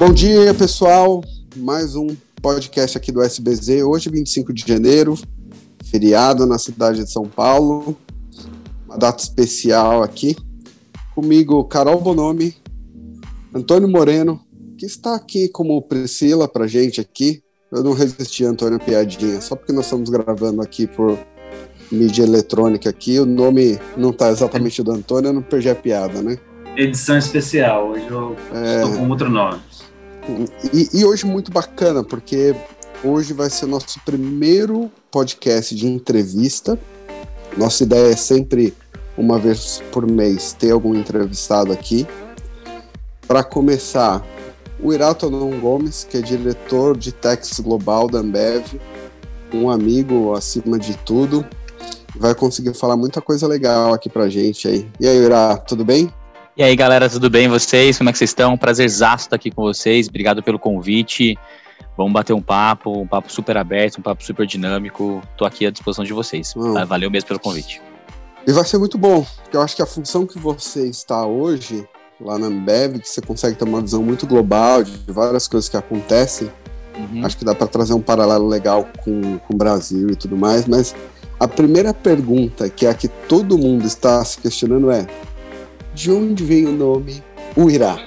Bom dia, pessoal. Mais um podcast aqui do SBZ. Hoje, 25 de janeiro, feriado na cidade de São Paulo. Uma data especial aqui. Comigo, Carol Bonomi, Antônio Moreno, que está aqui como Priscila pra gente aqui. Eu não resisti, Antônio, a piadinha. Só porque nós estamos gravando aqui por mídia eletrônica aqui, o nome não está exatamente do Antônio, eu não perdi a piada, né? Edição especial. Hoje eu é... estou com outro nome. E, e, hoje muito bacana, porque hoje vai ser nosso primeiro podcast de entrevista. Nossa ideia é sempre, uma vez por mês, ter algum entrevistado aqui. Para começar, o Iratonon Gomes, que é diretor de Tex Global da Ambev, um amigo acima de tudo, vai conseguir falar muita coisa legal aqui pra gente aí. E aí, Ira, tudo bem? E aí, galera, tudo bem? Vocês? Como é que vocês estão? Prazerzaço estar aqui com vocês. Obrigado pelo convite. Vamos bater um papo, um papo super aberto, um papo super dinâmico. Tô aqui à disposição de vocês. Hum. Valeu mesmo pelo convite. E vai ser muito bom, porque eu acho que a função que você está hoje, lá na Ambev, que você consegue ter uma visão muito global de várias coisas que acontecem, uhum. acho que dá para trazer um paralelo legal com, com o Brasil e tudo mais, mas a primeira pergunta, que é a que todo mundo está se questionando é de onde vem o nome Uirá?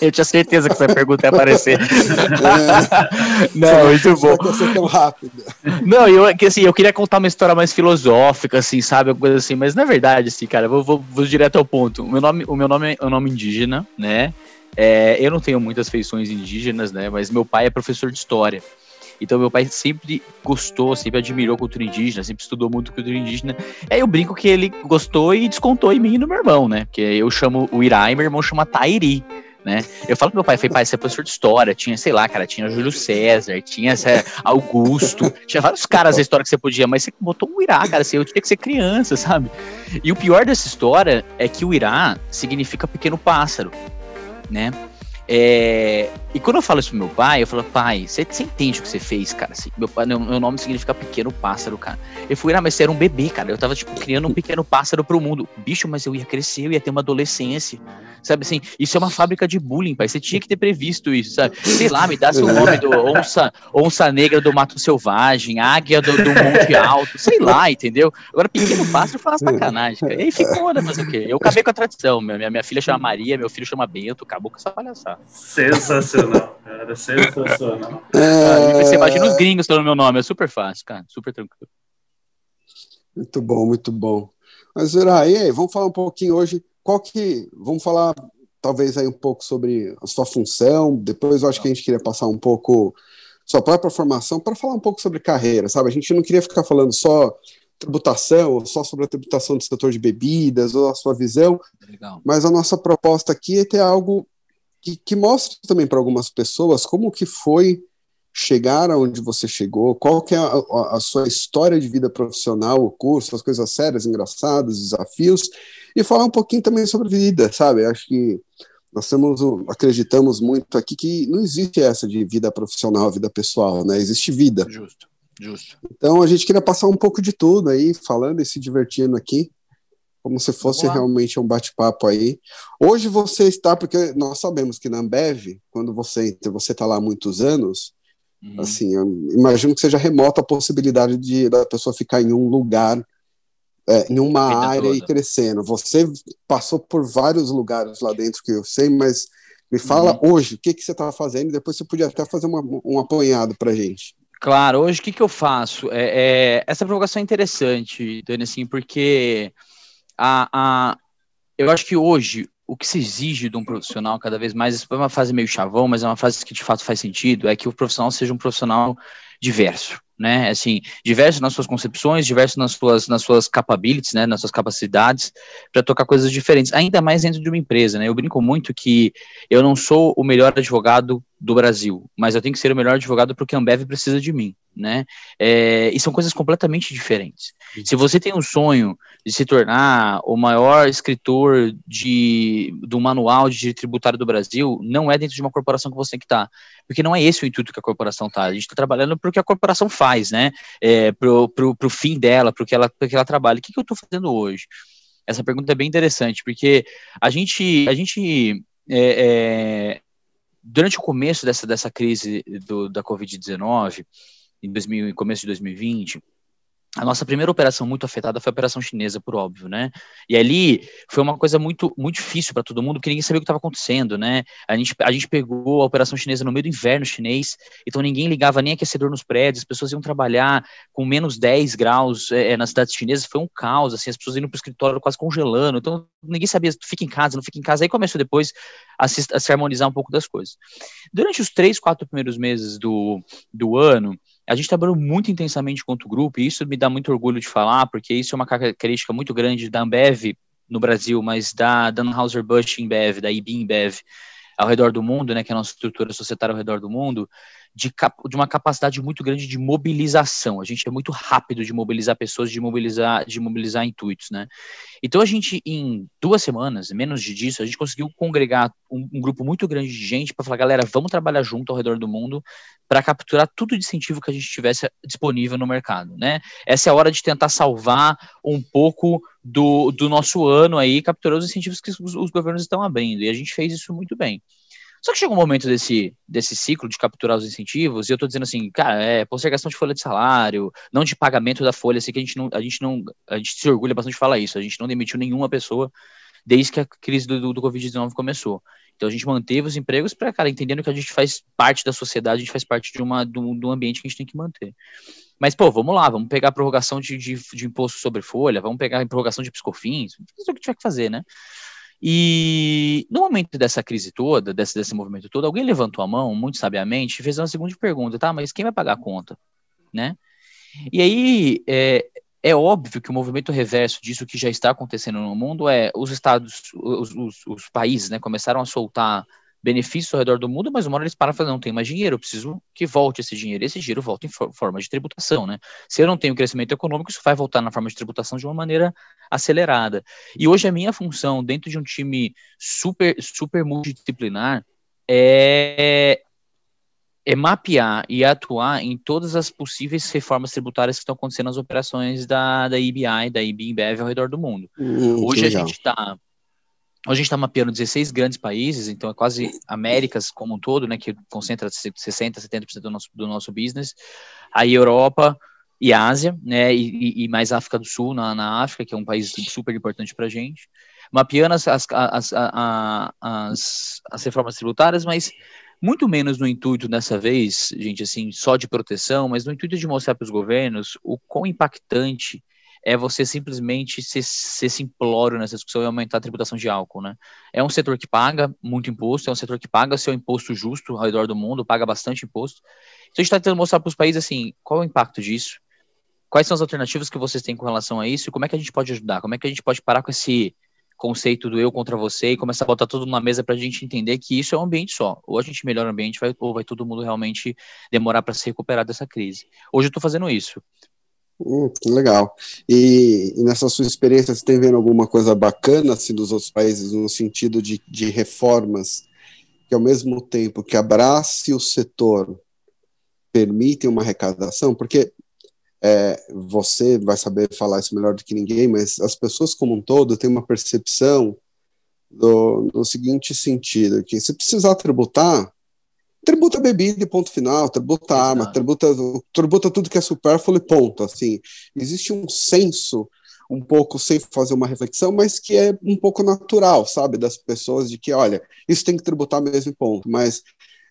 Eu tinha certeza que essa pergunta ia aparecer. É. Não, muito bom. Tão rápido. Não, eu, que, assim, eu queria contar uma história mais filosófica, assim, sabe? Alguma coisa assim, mas na verdade, assim, cara, vou, vou, vou direto ao ponto. O meu nome, o meu nome é um nome indígena, né? É, eu não tenho muitas feições indígenas, né? Mas meu pai é professor de história. Então meu pai sempre gostou, sempre admirou cultura indígena, sempre estudou muito cultura indígena. Aí eu brinco que ele gostou e descontou em mim e no meu irmão, né? Porque eu chamo o Irá e meu irmão chama Tairi. Né? Eu falo pro meu pai, falei, pai, você é professor de história, tinha, sei lá, cara, tinha Júlio César, tinha Augusto, tinha vários caras da história que você podia, mas você botou o Irá, cara, assim, eu tinha que ser criança, sabe? E o pior dessa história é que o Irá significa pequeno pássaro, né? É, e quando eu falo isso pro meu pai, eu falo, pai, você, entende o que você fez, cara? Assim, meu, pai, meu, meu, nome significa pequeno pássaro, cara. Eu fui, ah, mas você era um bebê, cara. Eu tava, tipo, criando um pequeno pássaro pro mundo. Bicho, mas eu ia crescer, eu ia ter uma adolescência. Sabe assim, isso é uma fábrica de bullying, pai. Você tinha que ter previsto isso, sabe? Sei lá, me dá seu nome do onça, onça negra do mato selvagem, águia do, do Monte Alto, sei lá, entendeu? Agora, pequeno pássaro foi uma sacanagem, cara. E aí ficou, né? Mas o quê? Eu acabei com a tradição. Minha, minha filha chama Maria, meu filho chama Bento, acabou com essa palhaçada. Sensacional, sensacional. É... Você imagina os gringos falando meu nome, é super fácil, cara, super tranquilo. Muito bom, muito bom. Mas, e aí, vamos falar um pouquinho hoje, qual que, vamos falar talvez aí um pouco sobre a sua função, depois eu acho que a gente queria passar um pouco sua própria formação para falar um pouco sobre carreira, sabe? A gente não queria ficar falando só tributação, ou só sobre a tributação do setor de bebidas, ou a sua visão, Legal. mas a nossa proposta aqui é ter algo que, que mostre também para algumas pessoas como que foi chegar aonde você chegou, qual que é a, a, a, sua história de vida profissional, o curso, as coisas sérias, engraçadas, desafios, e falar um pouquinho também sobre vida, sabe? Acho que nós temos, acreditamos muito aqui que não existe essa de vida profissional, vida pessoal, né? Existe vida. Justo, justo. Então a gente queria passar um pouco de tudo aí, falando e se divertindo aqui como se fosse realmente um bate-papo aí. Hoje você está, porque nós sabemos que na Ambev, quando você entra, você está lá há muitos anos, uhum. assim, imagino que seja remota a possibilidade de da pessoa ficar em um lugar, é, em uma área toda. e crescendo. Você passou por vários lugares lá dentro que eu sei, mas me fala uhum. hoje, o que, que você está fazendo, e depois você podia até fazer uma, um apanhado para gente. Claro, hoje o que, que eu faço? É, é, essa provocação é interessante, Dani, assim, porque a, a, eu acho que hoje o que se exige de um profissional cada vez mais, isso é uma fase meio chavão, mas é uma fase que de fato faz sentido, é que o profissional seja um profissional diverso, né? Assim, diverso nas suas concepções, diverso nas suas, nas suas capabilities, né? Nas suas capacidades para tocar coisas diferentes, ainda mais dentro de uma empresa, né? Eu brinco muito que eu não sou o melhor advogado do Brasil, mas eu tenho que ser o melhor advogado porque a Ambev precisa de mim né? É, e são coisas completamente diferentes. Se você tem um sonho de se tornar o maior escritor de, do manual de tributário do Brasil, não é dentro de uma corporação que você tem que estar. Tá, porque não é esse o intuito que a corporação está. A gente está trabalhando para o que a corporação faz, né? É, para o fim dela, para o que ela, que ela trabalha. O que, que eu estou fazendo hoje? Essa pergunta é bem interessante, porque a gente, a gente é, é, durante o começo dessa, dessa crise do, da Covid-19, em 2000, começo de 2020, a nossa primeira operação muito afetada foi a operação chinesa, por óbvio, né? E ali foi uma coisa muito, muito difícil para todo mundo, que ninguém sabia o que estava acontecendo, né? A gente, a gente pegou a operação chinesa no meio do inverno chinês, então ninguém ligava nem aquecedor nos prédios, as pessoas iam trabalhar com menos 10 graus é, nas cidades chinesas, foi um caos, assim, as pessoas indo para o escritório quase congelando, então ninguém sabia, fica em casa, não fica em casa, aí começou depois a se, a se harmonizar um pouco das coisas. Durante os três, quatro primeiros meses do, do ano, a gente trabalhou muito intensamente contra o grupo, e isso me dá muito orgulho de falar, porque isso é uma característica muito grande da Ambev no Brasil, mas da Anheuser-Busch InBev, da IB InBev, ao redor do mundo, né, que é a nossa estrutura societária ao redor do mundo, de, de, uma capacidade muito grande de mobilização. A gente é muito rápido de mobilizar pessoas, de mobilizar, de mobilizar intuitos, né? Então a gente, em duas semanas, menos de disso, a gente conseguiu congregar um, um grupo muito grande de gente para falar, galera, vamos trabalhar junto ao redor do mundo para capturar tudo de incentivo que a gente tivesse disponível no mercado, né? Essa é a hora de tentar salvar um pouco do, do nosso ano aí, capturar os incentivos que os, os governos estão abrindo, e a gente fez isso muito bem. Só que chega um momento desse, desse ciclo de capturar os incentivos, e eu tô dizendo assim, cara, é postergação de folha de salário, não de pagamento da folha, assim que a gente não, a gente não, a gente se orgulha bastante de falar isso, a gente não demitiu nenhuma pessoa desde que a crise do, do, do Covid-19 começou. Então a gente manteve os empregos para, cara, entendendo que a gente faz parte da sociedade, a gente faz parte de uma do, do ambiente que a gente tem que manter. Mas, pô, vamos lá, vamos pegar a prorrogação de, de, de imposto sobre folha, vamos pegar a prorrogação de piscofins, fazer o que tiver que fazer, né? E no momento dessa crise toda, desse, desse movimento todo, alguém levantou a mão, muito sabiamente, e fez uma segunda pergunta, tá? Mas quem vai pagar a conta? Né? E aí é, é óbvio que o movimento reverso disso que já está acontecendo no mundo é os estados, os, os, os países, né, começaram a soltar benefícios ao redor do mundo, mas uma hora eles param e falam, não tem mais dinheiro, eu preciso que volte esse dinheiro. Esse dinheiro volta em for forma de tributação, né? Se eu não tenho crescimento econômico, isso vai voltar na forma de tributação de uma maneira acelerada. E hoje a minha função dentro de um time super, super multidisciplinar é, é mapear e atuar em todas as possíveis reformas tributárias que estão acontecendo nas operações da, da IBI, da IBIMBEV ao redor do mundo. Hum, hoje a gente está Hoje a gente está mapeando 16 grandes países, então é quase Américas como um todo, né, que concentra 60%, 70% do nosso, do nosso business. Aí Europa e Ásia, né, e, e mais África do Sul, na, na África, que é um país super importante para a gente. Mapeando as, as, as, as, as reformas tributárias, mas muito menos no intuito dessa vez, gente, assim, só de proteção, mas no intuito de mostrar para os governos o quão impactante é você simplesmente ser, ser simplório nessa discussão e aumentar a tributação de álcool, né? É um setor que paga muito imposto, é um setor que paga seu imposto justo ao redor do mundo, paga bastante imposto. Então a gente está tentando mostrar para os países assim, qual é o impacto disso, quais são as alternativas que vocês têm com relação a isso, e como é que a gente pode ajudar, como é que a gente pode parar com esse conceito do eu contra você e começar a botar tudo na mesa para a gente entender que isso é um ambiente só. Ou a gente melhora o ambiente, vai, ou vai todo mundo realmente demorar para se recuperar dessa crise. Hoje eu estou fazendo isso. Hum, legal. E, e, nessa sua experiência, você tem vendo alguma coisa bacana assim, dos outros países no sentido de, de reformas que, ao mesmo tempo que abrace o setor, permitem uma arrecadação? Porque é, você vai saber falar isso melhor do que ninguém, mas as pessoas como um todo têm uma percepção do, no seguinte sentido, que se precisar tributar, tributa bebida e ponto final, tributa arma, tributa, tributa tudo que é supérfluo e ponto, assim. Existe um senso um pouco sem fazer uma reflexão, mas que é um pouco natural, sabe, das pessoas de que, olha, isso tem que tributar mesmo e ponto, mas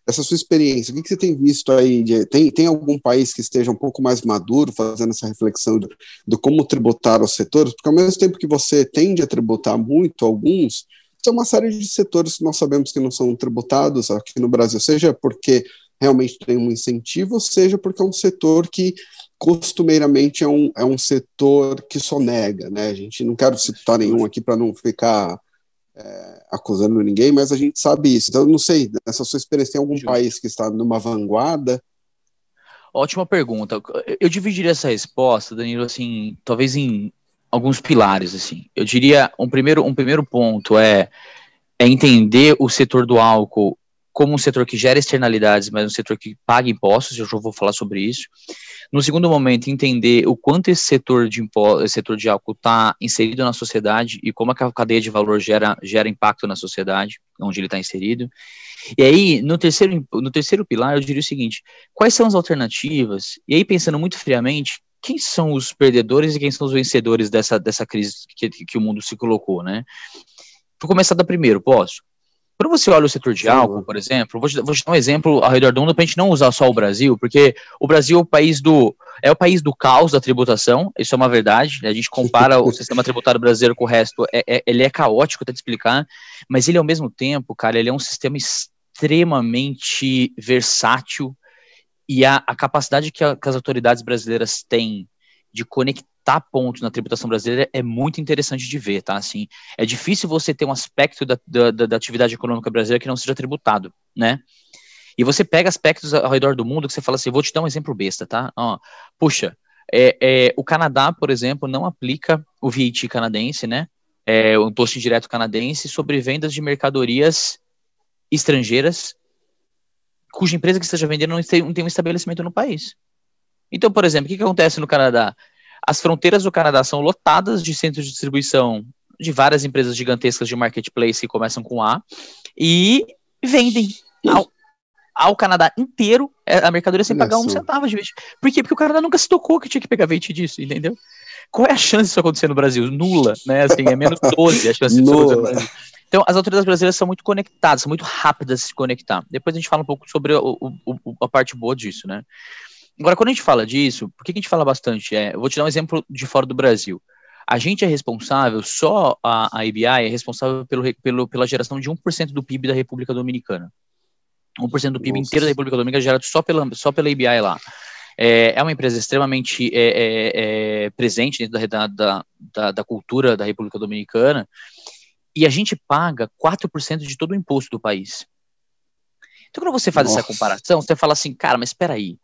essa sua experiência, o que, você tem visto aí? De, tem, tem algum país que esteja um pouco mais maduro fazendo essa reflexão do, do como tributar os setores? Porque ao mesmo tempo que você tende a tributar muito alguns, tem uma série de setores que nós sabemos que não são tributados aqui no Brasil, seja porque realmente tem um incentivo, seja porque é um setor que costumeiramente é um, é um setor que sonega, né? A gente não quero citar nenhum aqui para não ficar é, acusando ninguém, mas a gente sabe isso. Então, eu não sei, nessa sua experiência, tem algum Justo. país que está numa vanguarda? Ótima pergunta. Eu dividiria essa resposta, Danilo, assim, talvez em alguns pilares, assim. Eu diria um primeiro, um primeiro ponto é, é entender o setor do álcool como um setor que gera externalidades, mas um setor que paga impostos, eu já vou falar sobre isso. No segundo momento, entender o quanto esse setor de impostos, setor de álcool está inserido na sociedade e como a cadeia de valor gera, gera impacto na sociedade, onde ele está inserido. E aí, no terceiro, no terceiro pilar, eu diria o seguinte: quais são as alternativas? E aí, pensando muito friamente, quem são os perdedores e quem são os vencedores dessa, dessa crise que, que o mundo se colocou, né? Vou começar da primeiro, posso? Quando você olha o setor de álcool, por exemplo, vou te, vou te dar um exemplo ao redor do mundo para a gente não usar só o Brasil, porque o Brasil é o país do é o país do caos da tributação, isso é uma verdade. A gente compara o sistema tributário brasileiro com o resto, é, é, ele é caótico, até te explicar, mas ele ao mesmo tempo, cara, ele é um sistema extremamente versátil e a, a capacidade que, a, que as autoridades brasileiras têm de conectar pontos na tributação brasileira é muito interessante de ver, tá? Assim, é difícil você ter um aspecto da, da, da, atividade econômica brasileira que não seja tributado, né? E você pega aspectos ao redor do mundo que você fala assim, vou te dar um exemplo besta, tá? Ó, puxa, é, é, o Canadá, por exemplo, não aplica o VAT canadense, né? É, o imposto indireto canadense sobre vendas de mercadorias estrangeiras cuja empresa que esteja vendendo não tem, não tem um estabelecimento no país. Então, por exemplo, o que, que acontece no Canadá? As fronteiras do Canadá são lotadas de centros de distribuição de várias empresas gigantescas de marketplace que começam com A e vendem ao, ao Canadá inteiro é, a mercadoria sem pagar um centavo de VAT. Por quê? Porque o Canadá nunca se tocou que tinha que pegar VAT disso, entendeu? Qual é a chance disso acontecer no Brasil? Nula, né? Assim, é menos 12 a chance disso acontecer no Brasil. Então, as autoridades brasileiras são muito conectadas, são muito rápidas de se conectar. Depois a gente fala um pouco sobre o, o, a parte boa disso, né? Agora, quando a gente fala disso, por que a gente fala bastante? É, eu vou te dar um exemplo de fora do Brasil. A gente é responsável, só a, a IBI é responsável pelo, pelo, pela geração de 1% do PIB da República Dominicana. 1% do PIB Nossa. inteiro da República Dominicana é gerado só pela, só pela IBI lá. É, é uma empresa extremamente é, é, é presente dentro da, da, da, da, cultura da República Dominicana e a gente paga 4% de todo o imposto do país. Então, quando você faz Nossa. essa comparação, você fala assim, cara, mas espera aí,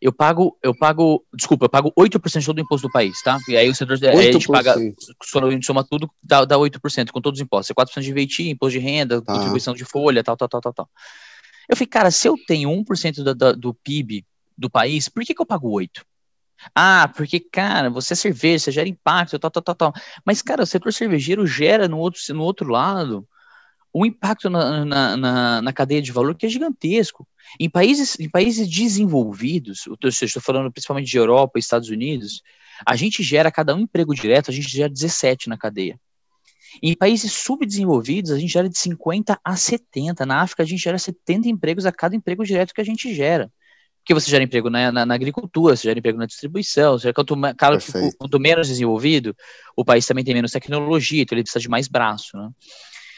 eu pago, eu pago, desculpa, eu pago 8% de todo o imposto do país, tá? E aí o setor, aí a gente paga, a gente soma tudo, dá, dá 8% com todos os impostos. É 4% de VAT, imposto de renda, tá. contribuição de folha, tal, tal, tal, tal, tal. Eu falei, cara, se eu tenho 1% da, da, do PIB do país, por que, que eu pago 8%? Ah, porque, cara, você é cerveja, você gera impacto, tal, tal, tal, tal. Mas, cara, o setor cervejeiro gera no outro, no outro lado um impacto na, na, na, na, cadeia de valor que é gigantesco. Em países, em países desenvolvidos, eu estou falando principalmente de Europa e Estados Unidos, a gente gera cada um emprego direto, a gente gera 17 na cadeia. Em países subdesenvolvidos, a gente gera de 50 a 70. Na África, a gente gera 70 empregos a cada emprego direto que a gente gera. Porque você gera emprego na, na, na agricultura, você gera emprego na distribuição, você quanto, cara, quanto menos desenvolvido, o país também tem menos tecnologia, então ele precisa de mais braço, né?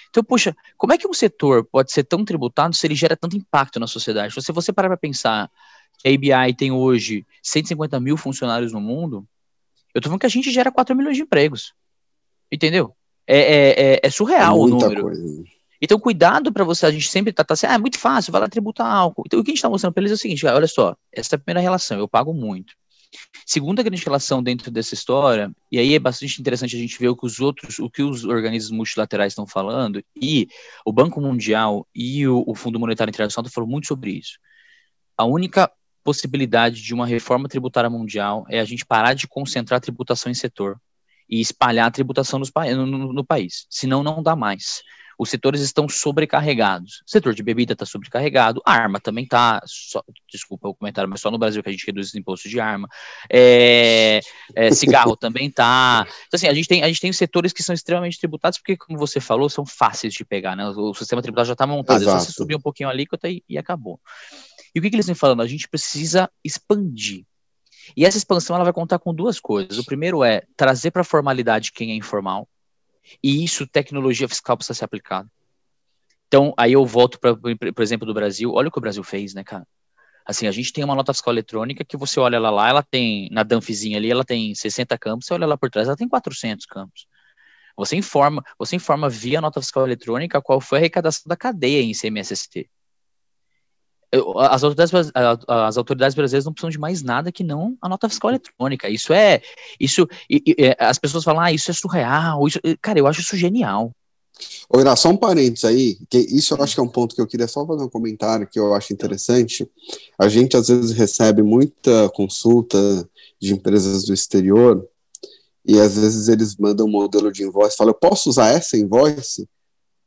Então, puxa, como é que um setor pode ser tão tributado se ele gera tanto impacto na sociedade? Se você parar para pensar que a ABI tem hoje 150 mil funcionários no mundo, eu tô falando que a gente gera 4 milhões de empregos. Entendeu? É, é, é, é surreal é o número. Coisa. Então, cuidado para você, a gente sempre tá, tá assim, ah, é muito fácil, vai lá tributar álcool. Então, o que a gente está mostrando para eles é o seguinte, olha só, essa é a primeira relação, eu pago muito. Segunda grande relação dentro dessa história, e aí é bastante interessante a gente ver o que os outros, o que os organismos multilaterais estão falando, e o Banco Mundial e o, o Fundo Monetário Internacional falando muito sobre isso. A única possibilidade de uma reforma tributária mundial é a gente parar de concentrar a tributação em setor e espalhar a tributação no, no, no país. Senão, não dá mais os setores estão sobrecarregados. O setor de bebida está sobrecarregado, a arma também está, desculpa o comentário, mas só no Brasil que a gente reduz os impostos de arma. É, é, cigarro também está. Então, assim, a gente, tem, a gente tem setores que são extremamente tributados, porque, como você falou, são fáceis de pegar, né? O, sistema tributário já está montado, Exato. é só você subir um pouquinho a alíquota e, e acabou. E o que, que eles vêm falando? A gente precisa expandir. E essa expansão ela vai contar com duas coisas. O primeiro é trazer para a formalidade quem é informal. E isso, tecnologia fiscal precisa ser aplicada. Então, aí eu volto para, por exemplo, do Brasil. Olha o que o Brasil fez, né, cara? Assim, a gente tem uma nota fiscal eletrônica que você olha ela lá, ela tem, na Danfzinha ali, ela tem 60 campos, você olha lá por trás, ela tem 400 campos. Você informa, você informa via nota fiscal eletrônica qual foi a arrecadação da cadeia em CMSST. As autoridades, as autoridades brasileiras não precisam de mais nada que não a nota fiscal eletrônica. Isso é, isso, é, as pessoas falam, ah, isso é surreal. Isso, cara, eu acho isso genial. Olha, só um parênteses aí, que isso eu acho que é um ponto que eu queria só fazer um comentário que eu acho interessante. A gente às vezes recebe muita consulta de empresas do exterior e às vezes eles mandam um modelo de invoice, falam, eu posso usar essa invoice?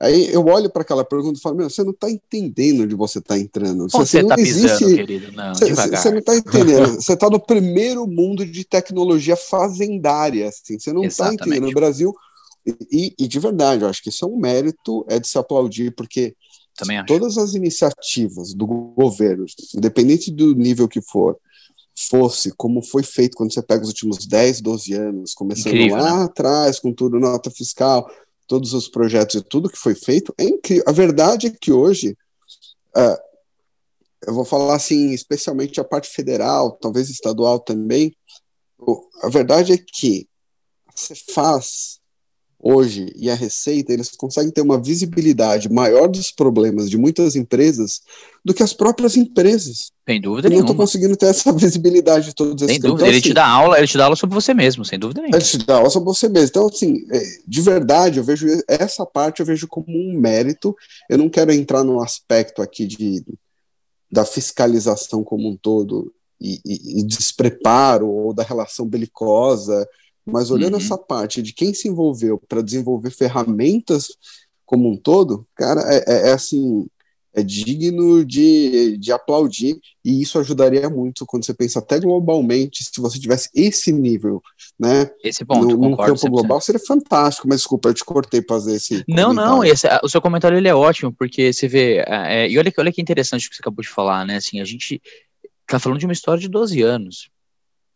Aí eu olho para aquela pergunta e falo, meu, você não está entendendo onde você está entrando. Você, você tá existe... pisando, querido? Não, você, você não está entendendo. você está no primeiro mundo de tecnologia fazendária, assim. Você não está entendendo. No Brasil, e, e, de verdade, eu acho que isso é um mérito, é de se aplaudir, porque todas as iniciativas do governo, independente do nível que for, fosse como foi feito quando você pega os últimos 10, 12 anos, começando Incrível, lá né? atrás, com tudo, nota fiscal, todos os projetos e tudo que foi feito, é incrível. A verdade é que hoje, uh, eu vou falar assim, especialmente a parte federal, talvez estadual também, a verdade é que você faz hoje e a Receita, eles conseguem ter uma visibilidade maior dos problemas de muitas empresas do que as próprias empresas. Sem dúvida eu nenhuma. não estou conseguindo ter essa visibilidade de todos esses Sem dúvida, então, ele assim, te dá aula, ele te dá aula sobre você mesmo, sem dúvida nenhuma. Ele te dá aula sobre você mesmo. Então, assim, é, de verdade, eu vejo essa parte eu vejo como um mérito. Eu não quero entrar no aspecto aqui de da fiscalização como um todo e, e, e despreparo ou da relação belicosa mas olhando uhum. essa parte de quem se envolveu para desenvolver ferramentas como um todo, cara, é, é, é, assim, é digno de, de aplaudir e isso ajudaria muito quando você pensa até globalmente, se você tivesse esse nível, né? Esse ponto, no, num campo 100%. global seria fantástico, mas desculpa, eu te cortei para fazer esse Não, não, esse, o seu comentário ele é ótimo, porque você vê, é, e olha, olha que interessante o que você acabou de falar, né, assim, a gente tá falando de uma história de 12 anos,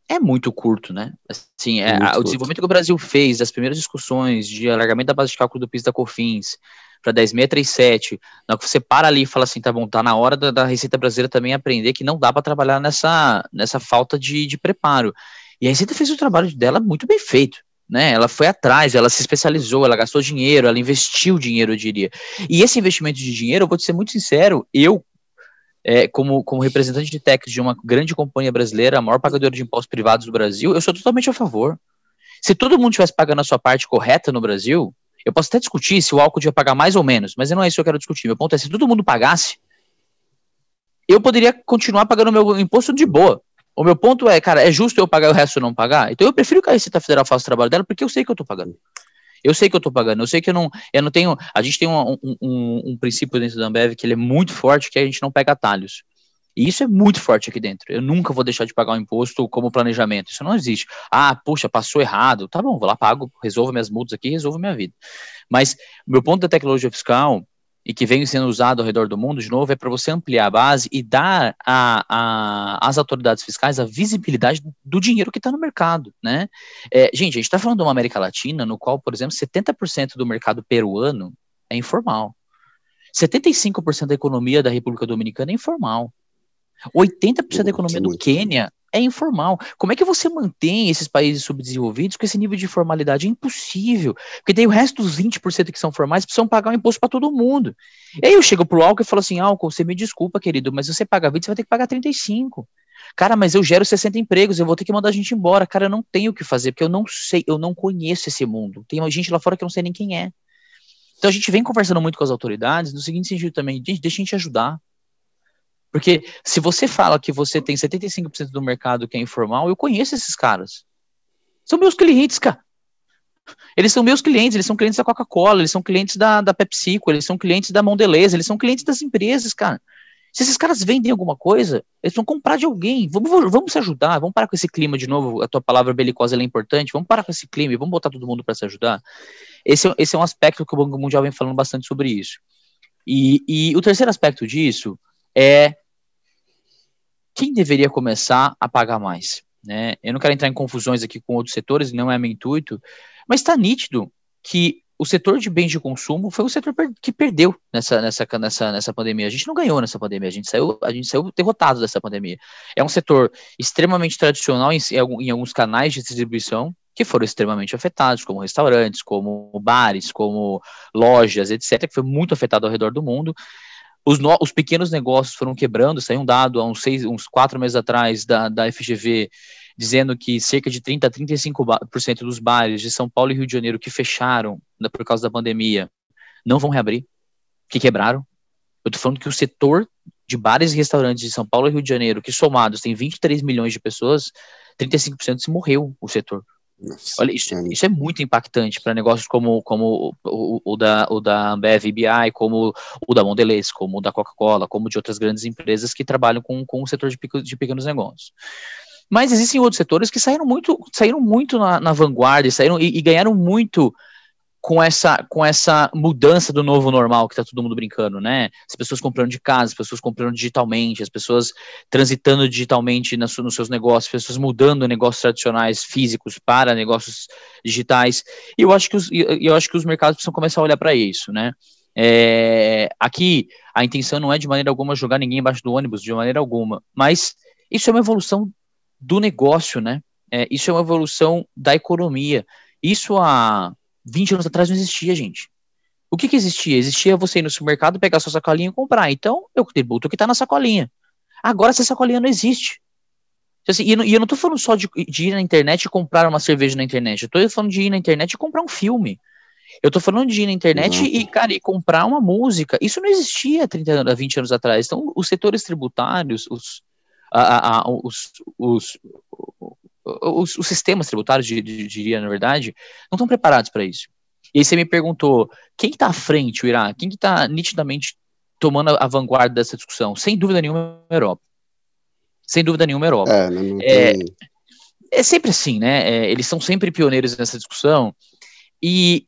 é muito curto, né? Assim, é, a, o desenvolvimento que o Brasil fez, das primeiras discussões de alargamento da base de cálculo do PIS da COFINS para 10.637, na que você para ali e fala assim, tá bom, tá na hora da, da Receita Brasileira também aprender que não dá para trabalhar nessa, nessa falta de, de preparo. E a Receita fez o trabalho dela muito bem feito. Né, ela foi atrás, ela se especializou, ela gastou dinheiro, ela investiu dinheiro, eu diria. E esse investimento de dinheiro, eu vou te ser muito sincero, eu, é, como, como representante de tech de uma grande companhia brasileira, a maior pagadora de impostos privados do Brasil, eu sou totalmente a favor. Se todo mundo estivesse pagando a sua parte correta no Brasil, eu posso até discutir se o álcool devia pagar mais ou menos, mas não é isso que eu quero discutir. Meu ponto é se todo mundo pagasse, eu poderia continuar pagando meu imposto de boa. O meu ponto é, cara, é justo eu pagar e o resto não pagar? Então eu prefiro que a Receita Federal faça o trabalho dela, porque eu sei que eu estou pagando. Eu sei que eu estou pagando, eu sei que eu não, eu não tenho. A gente tem um, um, um, princípio dentro da Ambev que ele é muito forte, que a gente não pega atalhos. E isso é muito forte aqui dentro. Eu nunca vou deixar de pagar o um imposto como planejamento. Isso não existe. Ah, puxa, passou errado. Tá bom, vou lá, pago, resolvo minhas multas aqui, resolvo minha vida. Mas meu ponto da tecnologia fiscal e que vem sendo usado ao redor do mundo, de novo, é para você ampliar a base e dar a, a, às autoridades fiscais a visibilidade do dinheiro que está no mercado, né? É, gente, a gente está falando de uma América Latina no qual, por exemplo, 70% do mercado peruano é informal. 75% da economia da República Dominicana é informal. 80% da economia do Quênia é informal. Como é que você mantém esses países subdesenvolvidos com esse nível de formalidade? É impossível. Porque tem o resto dos 20% que são formais precisam pagar um imposto para todo mundo. E aí eu chego pro álcool e falo assim: álcool, você me desculpa, querido, mas você paga 20, você vai ter que pagar 35. Cara, mas eu gero 60 empregos, eu vou ter que mandar a gente embora. Cara, eu não tenho o que fazer, porque eu não sei, eu não conheço esse mundo. Tem gente lá fora que eu não sei nem quem é. Então a gente vem conversando muito com as autoridades, no seguinte sentido também, deixa a gente ajudar. Porque se você fala que você tem 75% do mercado que é informal, eu conheço esses caras. São meus clientes, cara. Eles são meus clientes, eles são clientes da Coca-Cola, eles são clientes da, da PepsiCo, eles são clientes da Mondelez, eles são clientes das empresas, cara. Se esses caras vendem alguma coisa, eles vão comprar de alguém. Vamos, vamos se ajudar, vamos parar com esse clima de novo. A tua palavra belicosa é importante. Vamos parar com esse clima e vamos botar todo mundo para se ajudar. Esse, é, esse é um aspecto que o Banco Mundial vem falando bastante sobre isso. E, e o terceiro aspecto disso é quem deveria começar a pagar mais? Né? Eu não quero entrar em confusões aqui com outros setores, não é meu intuito, mas está nítido que o setor de bens de consumo foi o setor que perdeu nessa, nessa, nessa, nessa pandemia. A gente não ganhou nessa pandemia, a gente saiu, a gente saiu derrotado dessa pandemia. É um setor extremamente tradicional em, em alguns canais de distribuição que foram extremamente afetados, como restaurantes, como bares, como lojas, etc., que foi muito afetado ao redor do mundo. Os, no, os pequenos negócios foram quebrando, saiu um dado há uns, seis, uns quatro meses atrás da, da FGV, dizendo que cerca de 30% a 35% dos bares de São Paulo e Rio de Janeiro que fecharam por causa da pandemia não vão reabrir, que quebraram. Eu tô falando que o setor de bares e restaurantes de São Paulo e Rio de Janeiro, que somados tem 23 milhões de pessoas, 35% se morreu o setor. Nossa, Olha, isso, isso, é muito impactante para negócios como, como o, o, da, o da Ambev BI, como o da Mondelez, como o da Coca-Cola, como de outras grandes empresas que trabalham com, com o setor de, de pequenos negócios. Mas existem outros setores que saíram muito, saíram muito na, na vanguarda saíram, e, e ganharam muito com essa, com essa mudança do novo normal que está todo mundo brincando, né? As pessoas comprando de casa, as pessoas comprando digitalmente, as pessoas transitando digitalmente nas, nos seus negócios, as pessoas mudando negócios tradicionais físicos para negócios digitais. E eu acho que os, eu acho que os mercados precisam começar a olhar para isso, né? É, aqui a intenção não é de maneira alguma jogar ninguém embaixo do ônibus, de maneira alguma, mas isso é uma evolução do negócio, né? É, isso é uma evolução da economia. Isso há 20 anos atrás não existia, gente. O que que existia? Existia você ir no supermercado, pegar sua sacolinha e comprar. Então, eu tributo o que está na sacolinha. Agora, essa sacolinha não existe. Assim, e, eu não estou falando só de, de, ir na internet e comprar uma cerveja na internet. Eu estou falando de ir na internet e comprar um filme. Eu estou falando de ir na internet uhum. e, cara, e comprar uma música. Isso não existia 30, 20 anos atrás. Então, os setores tributários, os, a, a, os, os, os, os, sistemas tributários, diria na verdade, não estão preparados para isso. E aí você me perguntou, quem está à frente, o Irã? Quem está nitidamente tomando a, a, vanguarda dessa discussão? Sem dúvida nenhuma, a Europa. Sem dúvida nenhuma, a Europa. É, não, é, é sempre assim, né? É, eles são sempre pioneiros nessa discussão. E,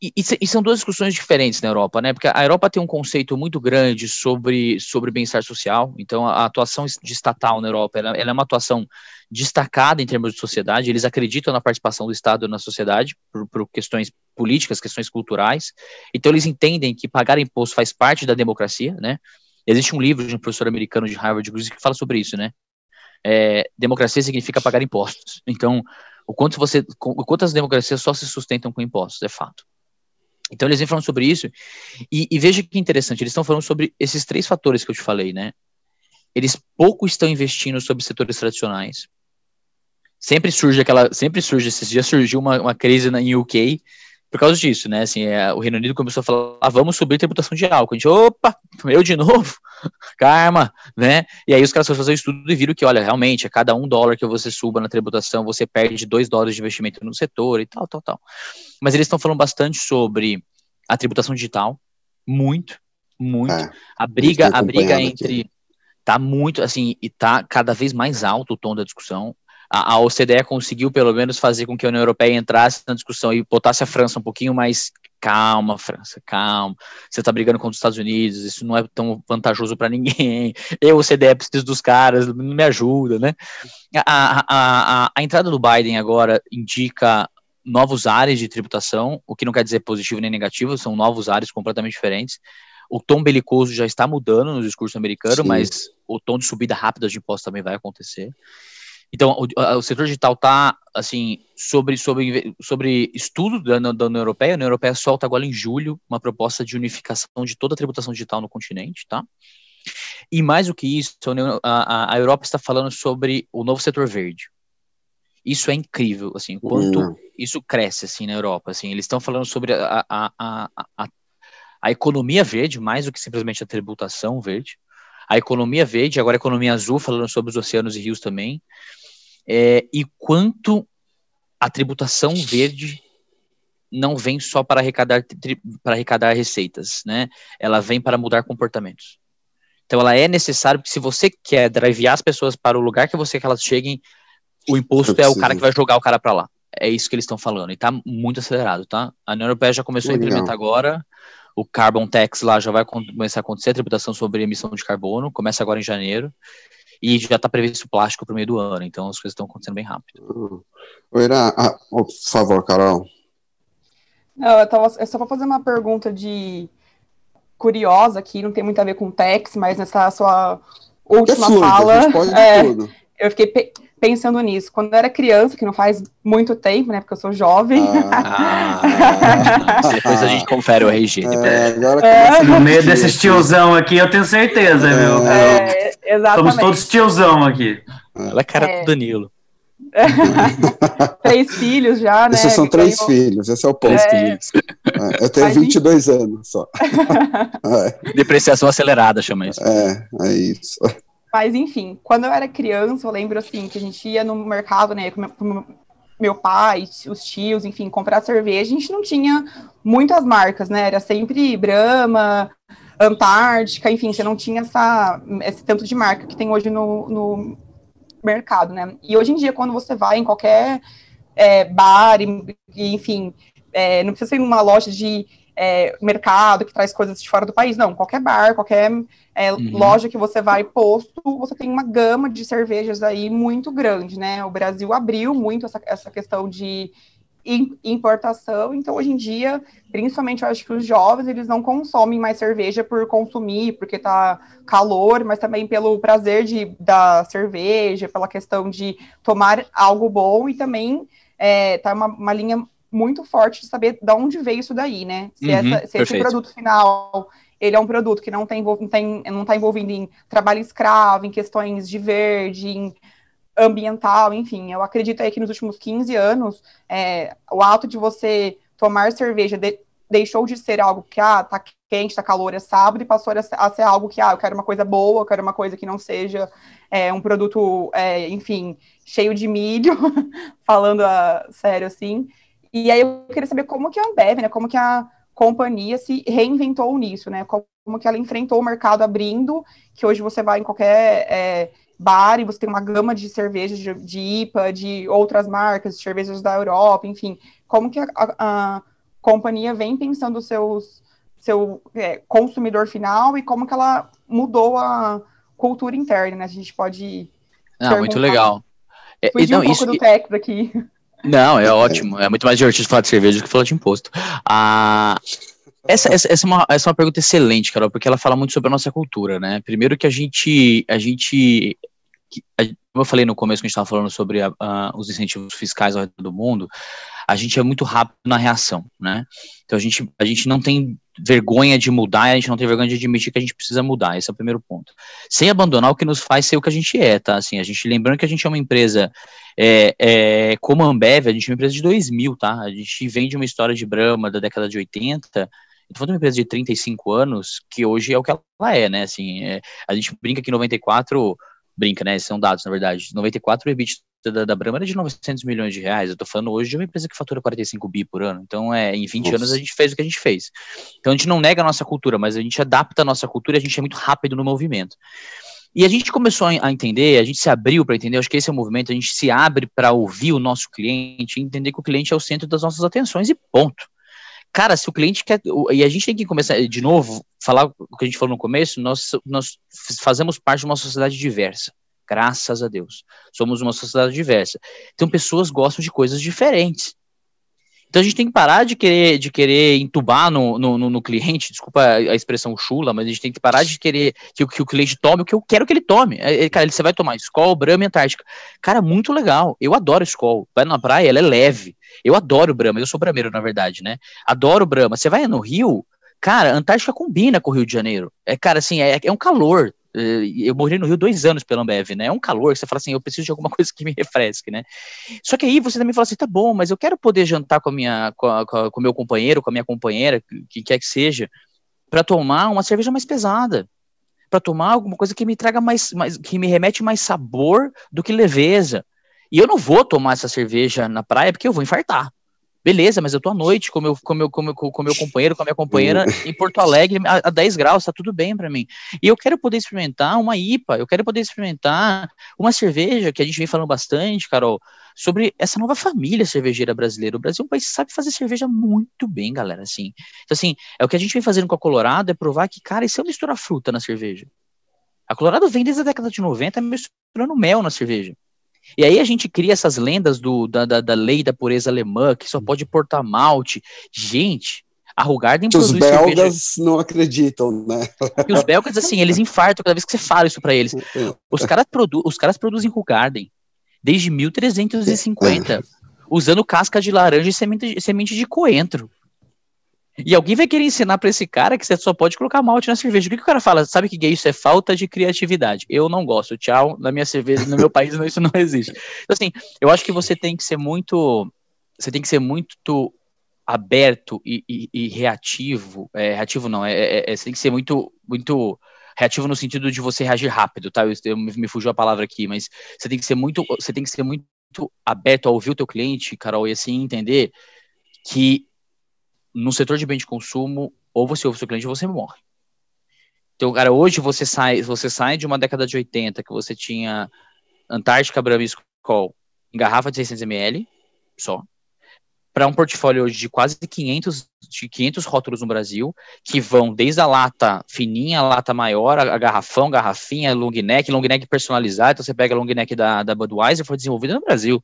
e, e, são duas discussões diferentes na Europa, né? Porque a Europa tem um conceito muito grande sobre, sobre bem-estar social, então a, a, atuação de estatal na Europa ela, ela, é uma atuação destacada em termos de sociedade, eles acreditam na participação do Estado na sociedade por, por questões políticas, questões culturais, então eles entendem que pagar imposto faz parte da democracia, né? Existe um livro de um professor americano de Harvard, que fala sobre isso, né? É, democracia significa pagar impostos. Então, o quanto você, o quanto as democracias só se sustentam com impostos, é fato. Então eles vêm falando sobre isso, e, e veja que interessante, eles estão falando sobre esses três fatores que eu te falei, né? Eles pouco estão investindo sobre setores tradicionais. Sempre surge aquela, sempre surge, esses dias surgiu uma, uma crise na, UK, por causa disso, né? Assim, é, o Reino Unido começou a falar, ah, vamos subir a tributação de álcool. A gente, opa, eu de novo, karma, né? E aí os caras foram fazer o estudo e viram que, olha, realmente, a cada um dólar que você suba na tributação, você perde dois dólares de investimento no setor e tal, tal, tal. Mas eles estão falando bastante sobre a tributação digital, muito, muito. É, a briga, a briga entre aqui. tá muito assim e tá cada vez mais alto o tom da discussão a, a OCDE conseguiu pelo menos fazer com que a União Europeia entrasse na discussão e botasse a França um pouquinho mais calma, França, calma. Você está brigando contra os Estados Unidos, isso não é tão vantajoso para ninguém. Eu, o CDE, preciso dos caras, não me ajuda, né? A, a, a, a entrada do Biden agora indica novos áreas de tributação, o que não quer dizer positivo nem negativo, são novos áreas completamente diferentes. O tom belicoso já está mudando no discurso americano, Sim. mas o tom de subida rápida de impostos também vai acontecer. Então, o, o setor digital está, assim, sobre, sobre, sobre estudo da, da União Europeia. A União Europeia solta agora em julho uma proposta de unificação de toda a tributação digital no continente, tá? E mais do que isso, a, a, Europa está falando sobre o novo setor verde. Isso é incrível, assim, quanto uhum. isso cresce, assim, na Europa, assim, eles estão falando sobre a, a, a, a, a economia verde, mais do que simplesmente a tributação verde, a economia verde, agora a economia azul, falando sobre os oceanos e rios também, é, e quanto a tributação verde não vem só para arrecadar, para arrecadar receitas, né? Ela vem para mudar comportamentos. Então, ela é necessária, porque se você quer drivear as pessoas para o lugar que você quer que elas cheguem, o imposto é o cara que vai jogar o cara para lá. É isso que eles estão falando. E está muito acelerado, tá? A União Europeia já começou Legal. a implementar agora. O Carbon Tax lá já vai começar a acontecer, a tributação sobre emissão de carbono, começa agora em janeiro e já está previsto plástico para o meio do ano, então as coisas estão acontecendo bem rápido. Uhum. Irã, ah, por favor, Carol. Não, eu tava, é só para fazer uma pergunta de curiosa aqui, não tem muito a ver com o Tex, mas nessa sua última é fluido, fala, é, eu fiquei pensando nisso. Quando eu era criança, que não faz muito tempo, né? Porque eu sou jovem. Ah, depois a gente confere o RG. É, agora é. No meio desses tiozão aqui, eu tenho certeza, viu? É, exatamente. Somos todos tiozão aqui. Ela é cara do Danilo. três filhos já, né? Esses são três tenho... filhos, esse é o ponto. É... É, eu tenho Mas 22 anos só. é. Depreciação acelerada, chama isso. É, é isso. Mas enfim, quando eu era criança, eu lembro assim que a gente ia no mercado, né, com meu, meu pai, os tios, enfim, comprar cerveja, a gente não tinha muitas marcas, né? Era sempre Brahma, Antártica, enfim, você não tinha essa, esse tanto de marca que tem hoje no, no mercado, né? E hoje em dia, quando você vai em qualquer é, bar, e, enfim, é, não precisa ser uma loja de é, mercado que traz coisas de fora do país, não. Qualquer bar, qualquer é, uhum. loja que você vai posto, você tem uma gama de cervejas aí muito grande, né? O Brasil abriu muito essa, essa questão de importação, então hoje em dia, principalmente eu acho que os jovens, eles não consomem mais cerveja por consumir, porque tá calor, mas também pelo prazer de, da cerveja, pela questão de tomar algo bom e também é, tá uma, uma linha muito forte de saber de onde veio isso daí, né? Se, uhum, essa, se esse produto final ele é um produto que não está não tá envolvido em trabalho escravo, em questões de verde, em ambiental, enfim. Eu acredito aí que nos últimos 15 anos, é, o ato de você tomar cerveja de, deixou de ser algo que, ah, tá quente, tá calor, é sábado, e passou a ser, a ser, algo que, ah, eu quero uma coisa boa, eu quero uma coisa que não seja é, um produto, é, enfim, cheio de milho, falando a, sério assim. E aí eu queria saber como que a Ambev, né, como que a companhia se reinventou nisso, né, como que ela enfrentou o mercado abrindo, que hoje você vai em qualquer é, bar e você tem uma gama de cervejas de, de, IPA, de outras marcas, de cervejas da Europa, enfim, como que a, a, a companhia vem pensando seus seu é, consumidor final e como que ela mudou a cultura interna, né? A gente pode. Não, muito legal. É, Fugir não, um pouco isso, do técnico aqui. Não, é ótimo. É muito mais divertido falar de cerveja do que falar de imposto. Ah, essa, essa, essa, é uma, essa é uma pergunta excelente, Carol, porque ela fala muito sobre a nossa cultura, né? Primeiro que a gente, a gente como eu falei no começo, que a gente estava falando sobre a, a, os incentivos fiscais ao redor do mundo, a gente é muito rápido na reação, né? Então a gente, a gente não tem vergonha de mudar, a gente não tem vergonha de admitir que a gente precisa mudar, esse é o primeiro ponto. Sem abandonar o que nos faz ser o que a gente é, tá? Assim, a gente, lembrando que a gente é uma empresa é, é, como a Ambev, a gente é uma empresa de 2000, tá? A gente vem de uma história de Brahma da década de 80, Estou falando de uma empresa de 35 anos, que hoje é o que ela é, né? Assim, é, a gente brinca que em 94 brinca, né? São dados, na verdade. 94 o EBITDA da, da Brahma era de 900 milhões de reais. Eu tô falando hoje de uma empresa que fatura 45 bi por ano. Então, é, em 20 Nossa. anos a gente fez o que a gente fez. Então, a gente não nega a nossa cultura, mas a gente adapta a nossa cultura e a gente é muito rápido no movimento. E a gente começou a entender, a gente se abriu para entender, acho que esse é o movimento, a gente se abre para ouvir o nosso cliente, entender que o cliente é o centro das nossas atenções e ponto. Cara, se o cliente quer. E a gente tem que começar, de novo, falar o que a gente falou no começo, nós, nós fazemos parte de uma sociedade diversa. Graças a Deus. Somos uma sociedade diversa. Então, pessoas gostam de coisas diferentes. Então a gente tem que parar de querer, de querer entubar no, no, no, cliente, desculpa a expressão chula, mas a gente tem que parar de querer que, que o cliente tome o que eu quero que ele tome. É, é cara, você vai tomar Skol, Brahma e Antártica. Cara, muito legal. Eu adoro Skol. Vai na praia, ela é leve. Eu adoro Brahma. Eu sou brameiro, na verdade, né? Adoro Brahma. Você vai no Rio, cara, Antártica combina com o Rio de Janeiro. É, cara, assim, é, é um calor. Eh, eu morri no Rio dois anos pela Ambev, né? É um calor que você fala assim, eu preciso de alguma coisa que me refresque, né? Só que aí você também fala assim, tá bom, mas eu quero poder jantar com a minha, com, meu companheiro, com a minha companheira, que quer que seja, para tomar uma cerveja mais pesada, para tomar alguma coisa que me traga mais, mais, que me remete mais sabor do que leveza. E eu não vou tomar essa cerveja na praia porque eu vou infartar. Beleza, mas eu tô à noite com meu, com meu, com meu, com meu companheiro, com a minha companheira em Porto Alegre a, a 10 graus, tá tudo bem para mim. E eu quero poder experimentar uma IPA, eu quero poder experimentar uma cerveja, que a gente vem falando bastante, Carol, sobre essa nova família cervejeira brasileira. O Brasil é um país que sabe fazer cerveja muito bem, galera, assim. Então, assim, é o que a gente vem fazendo com a Colorado, é provar que, cara, e se eu misturar fruta na cerveja? A Colorado vem desde a década de 90 misturando mel na cerveja. E aí a gente cria essas lendas do, da, da, da lei da pureza alemã, que só pode portar malte. Gente, a Rugarden produz Os belgas cerveja. não acreditam, né? E os belgas, assim, eles infartam cada vez que você fala isso para eles. É. Os caras, produ os caras produzem Rugarden. desde 1350, é. usando casca de laranja e semente, semente de coentro. E alguém vai querer ensinar para esse cara que você só pode colocar malte na cerveja. O que, que o cara fala? Sabe que isso é falta de criatividade. Eu não gosto. Tchau. Na minha cerveja, no meu país, isso não existe. Então, assim, eu acho que você tem que ser muito. Você tem que ser muito aberto e, e, e reativo. É, reativo não, é, é, é, você tem que ser muito, muito reativo no sentido de você reagir rápido, tá? Eu, eu, me fugiu a palavra aqui, mas você tem que ser muito, você tem que ser muito aberto a ouvir o teu cliente, Carol, e assim entender que no setor de bem de consumo, ou você ouve o seu cliente ou você morre. Então, cara, hoje você sai, você sai de uma década de 80 que você tinha Antártica, Brahma Skol em garrafa de 600 ml só, para um portfólio hoje de quase 500, de 500 rótulos no Brasil, que vão desde a lata fininha, a lata maior, a, a garrafão, garrafinha, long neck, long neck personalizado, então você pega a long neck da, da Budweiser, foi desenvolvida no Brasil.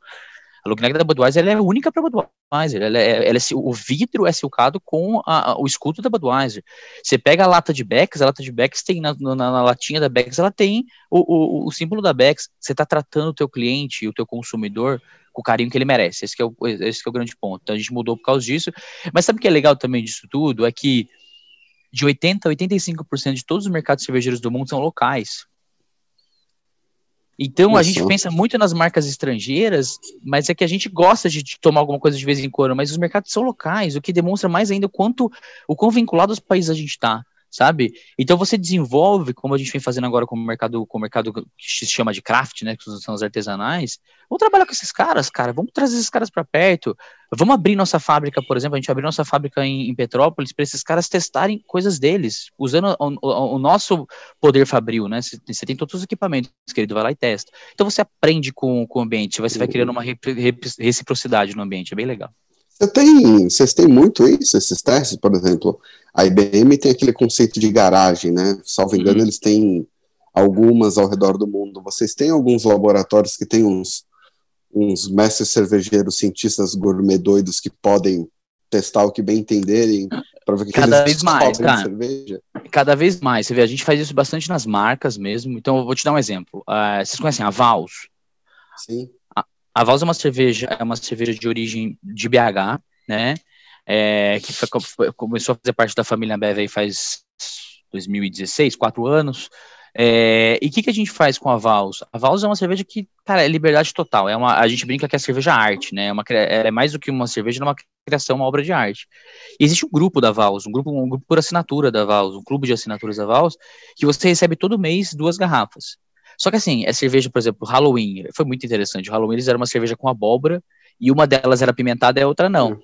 A long neck da Budweiser é única para Budweiser, ela é, ela é, o vidro é silcado com a, o escudo da Budweiser. Você pega a lata de Becks, a lata de Becks tem, na, na, na latinha da Becks, ela tem o, o, o símbolo da Becks, você está tratando o teu cliente, o teu consumidor, com o carinho que ele merece. Esse é, o, esse é o grande ponto. Então a gente mudou por causa disso. Mas sabe o que é legal também disso tudo? É que de 80% a 85% de todos os mercados cervejeiros do mundo são locais. Então Isso. a gente pensa muito nas marcas estrangeiras, mas é que a gente gosta de, de, tomar alguma coisa de vez em quando, mas os mercados são locais, o que demonstra mais ainda o quanto o quão vinculado aos países a gente está sabe? Então você desenvolve, como a gente vem fazendo agora com o mercado, com o mercado que se chama de craft, né, que são os artesanais. Vamos trabalhar com esses caras, cara. Vamos trazer esses caras para perto. Vamos abrir nossa fábrica, por exemplo, a gente abriu nossa fábrica em, em Petrópolis para esses caras testarem coisas deles, usando o, o, o nosso poder fabril, né? Você tem todos os equipamentos, querido, vai lá e testa. Então você aprende com, com o ambiente, você vai criando uma reciprocidade no ambiente, é bem legal. Você tem, vocês têm muito isso, esses testes, por exemplo. A IBM tem aquele conceito de garagem, né? Salvo engano, uhum. eles têm algumas ao redor do mundo. Vocês têm alguns laboratórios que têm uns, uns mestres cervejeiros, cientistas gourmet doidos que podem testar o que bem entenderem para ver que cada vez mais, cara. cerveja. Cada vez mais. Você vê, a gente faz isso bastante nas marcas mesmo. Então, eu vou te dar um exemplo. Uh, vocês conhecem a Vals? Sim. A Vals é uma cerveja, é uma cerveja de origem de BH, né? É, que foi, começou a fazer parte da família Ambev aí faz 2016, quatro anos. É, e o que, que a gente faz com a Vals? A Vals é uma cerveja que, cara, é liberdade total. É uma, a gente brinca que é cerveja arte, né? É, uma, é mais do que uma cerveja, é uma criação, uma obra de arte. E existe um grupo da Vals, um grupo, um grupo por assinatura da Vals, um clube de assinaturas da Vals, que você recebe todo mês duas garrafas. Só que assim, é cerveja, por exemplo, Halloween, foi muito interessante. O Halloween eles eram uma cerveja com abóbora, e uma delas era pimentada e a outra não. Hum.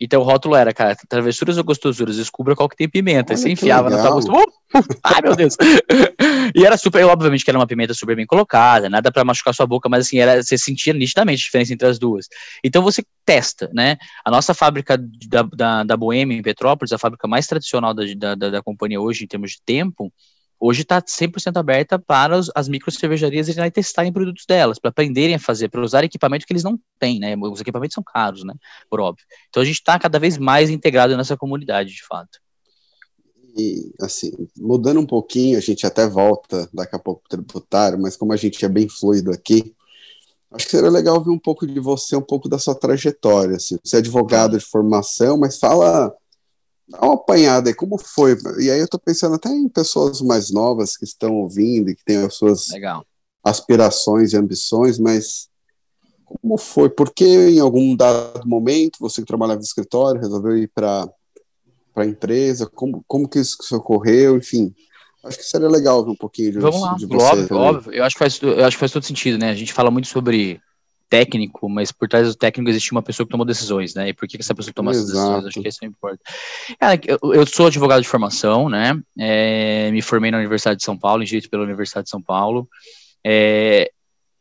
Então o rótulo era, cara, travessuras ou gostosuras, descubra qual que tem pimenta. Olha você enfiava na tua gosto. Uh, ai, meu Deus. e era super, obviamente que era uma pimenta super bem colocada, nada para machucar sua boca, mas assim, era, você sentia nitidamente a diferença entre as duas. Então você testa, né? A nossa fábrica da, da, da Boêmia em Petrópolis, a fábrica mais tradicional da, da, da companhia hoje em termos de tempo, hoje está 100% aberta para os, as micro cervejarias irem testarem produtos delas, para aprenderem a fazer, para usar equipamento que eles não têm, né? Os equipamentos são caros, né? Por óbvio. Então a gente está cada vez mais integrado nessa comunidade, de fato. E, assim, mudando um pouquinho, a gente até volta daqui a pouco para o tributário, mas como a gente é bem fluido aqui, acho que seria legal ver um pouco de você, um pouco da sua trajetória. Assim. Você é advogado de formação, mas fala Dá uma apanhada aí, como foi? E aí eu tô pensando até em pessoas mais novas que estão ouvindo e que têm as suas Legal. aspirações e ambições, mas como foi? Por que em algum dado momento você que trabalhava no escritório resolveu ir para a empresa? Como, como que isso ocorreu? Enfim, acho que seria legal ver um pouquinho de, Vamos lá, de você. Óbvio, óbvio. Eu acho, que faz, eu acho que faz todo sentido, né? A gente fala muito sobre técnico, mas por trás do técnico existe uma pessoa que tomou decisões, né? E por que, essa pessoa toma essas decisões? Acho que isso é importante. eu, eu, sou advogado de formação, né? É, me formei na Universidade de São Paulo, em Direito pela Universidade de São Paulo. É,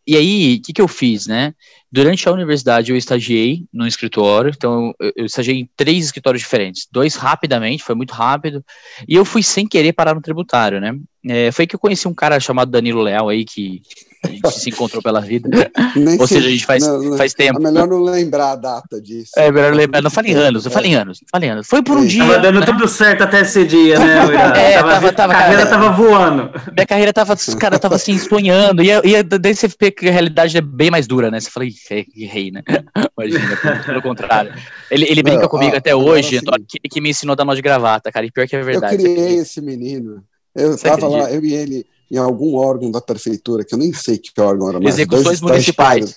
e aí, o que, que eu fiz, né? Durante a universidade, eu estagiei no escritório, então eu, eu estagiei em três escritórios diferentes. Dois rapidamente, foi muito rápido, e eu fui sem querer parar no tributário, né? É, foi que eu conheci um cara chamado Danilo Leal aí, que A gente se encontrou pela vida. Nem Ou seja, a gente faz, não, faz tempo. É melhor não lembrar a data disso. É melhor lembrar. Não fale em anos, não fale em anos, não fale anos. Foi por um é. dia. Tava dando né? tudo certo até esse dia, né? é, tava, tava, tava, a carreira cara, tava voando. Minha carreira tava, cara, tava assim, sonhando. E, e daí você vê que a realidade é bem mais dura, né? Você fala, errei, né? Imagina, pelo contrário. Ele, ele brinca não, comigo ó, até hoje, assim, que, que me ensinou a dar nó de gravata, cara. E pior que é verdade. Eu criei esse menino. Eu Você tava acredita? lá, eu e ele, em algum órgão da prefeitura, que eu nem sei que órgão era mais. Execuções municipais.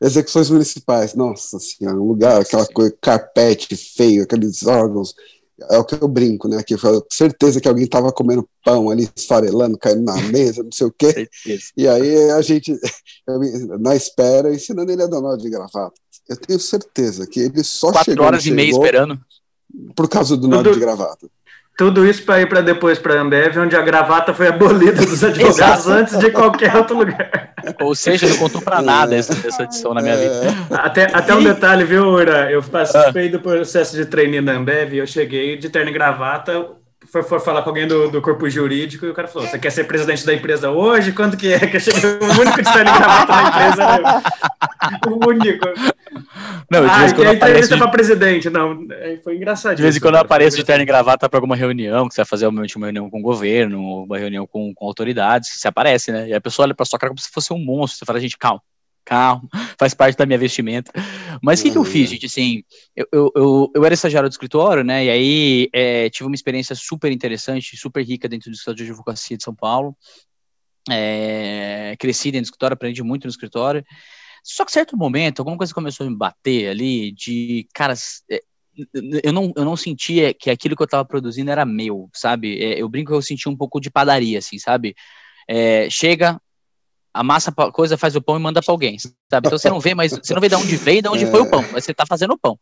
Execuções municipais, nossa senhora, um lugar, aquela coisa, carpete feio, aqueles órgãos. É o que eu brinco, né? Que eu falo, certeza que alguém tava comendo pão ali, esfarelando, caindo na mesa, não sei o quê. e aí a gente, na espera, ensinando ele a dar nó de gravata. Eu tenho certeza que ele só Quatro chegou. Quatro horas e meia esperando. Por causa do nó de gravata. Tudo isso para ir para depois para a Ambev, onde a gravata foi abolida dos advogados antes de qualquer outro lugar. Ou seja, não contou para nada essa, essa edição na minha vida. Até, até um detalhe, viu, Ura? Eu participei ah. do processo de treininho da Ambev e eu cheguei de terno e gravata, foi, foi falar com alguém do, do corpo jurídico e o cara falou: Você quer ser presidente da empresa hoje? Quanto que é? Que eu cheguei o único de e gravata na empresa. Né? O único. Não, de ah, vez quando entrevista de... para presidente, não, é, foi engraçado. De vez em quando eu apareço de terno e gravata para alguma reunião, que você vai fazer uma reunião com o governo, uma reunião com, com autoridades, você aparece, né? E a pessoa olha para sua cara como se fosse um monstro. Você fala, gente, calma, calma, faz parte da minha vestimenta. Mas o que, que eu fiz, gente? Assim, eu, eu, eu, eu era estagiário do escritório, né? E aí é, tive uma experiência super interessante, super rica dentro do escritório de advocacia de São Paulo. É, cresci dentro do escritório, aprendi muito no escritório. Só que certo momento, alguma coisa começou a me bater ali de, cara, é, eu não, eu não sentia que aquilo que eu estava produzindo era meu, sabe? É, eu brinco que eu sentia um pouco de padaria, assim, sabe? É, chega, amassa a coisa, faz o pão e manda para alguém, sabe? Então você não vê, mas você não vê de onde veio, de onde é. foi o pão, mas você está fazendo o pão.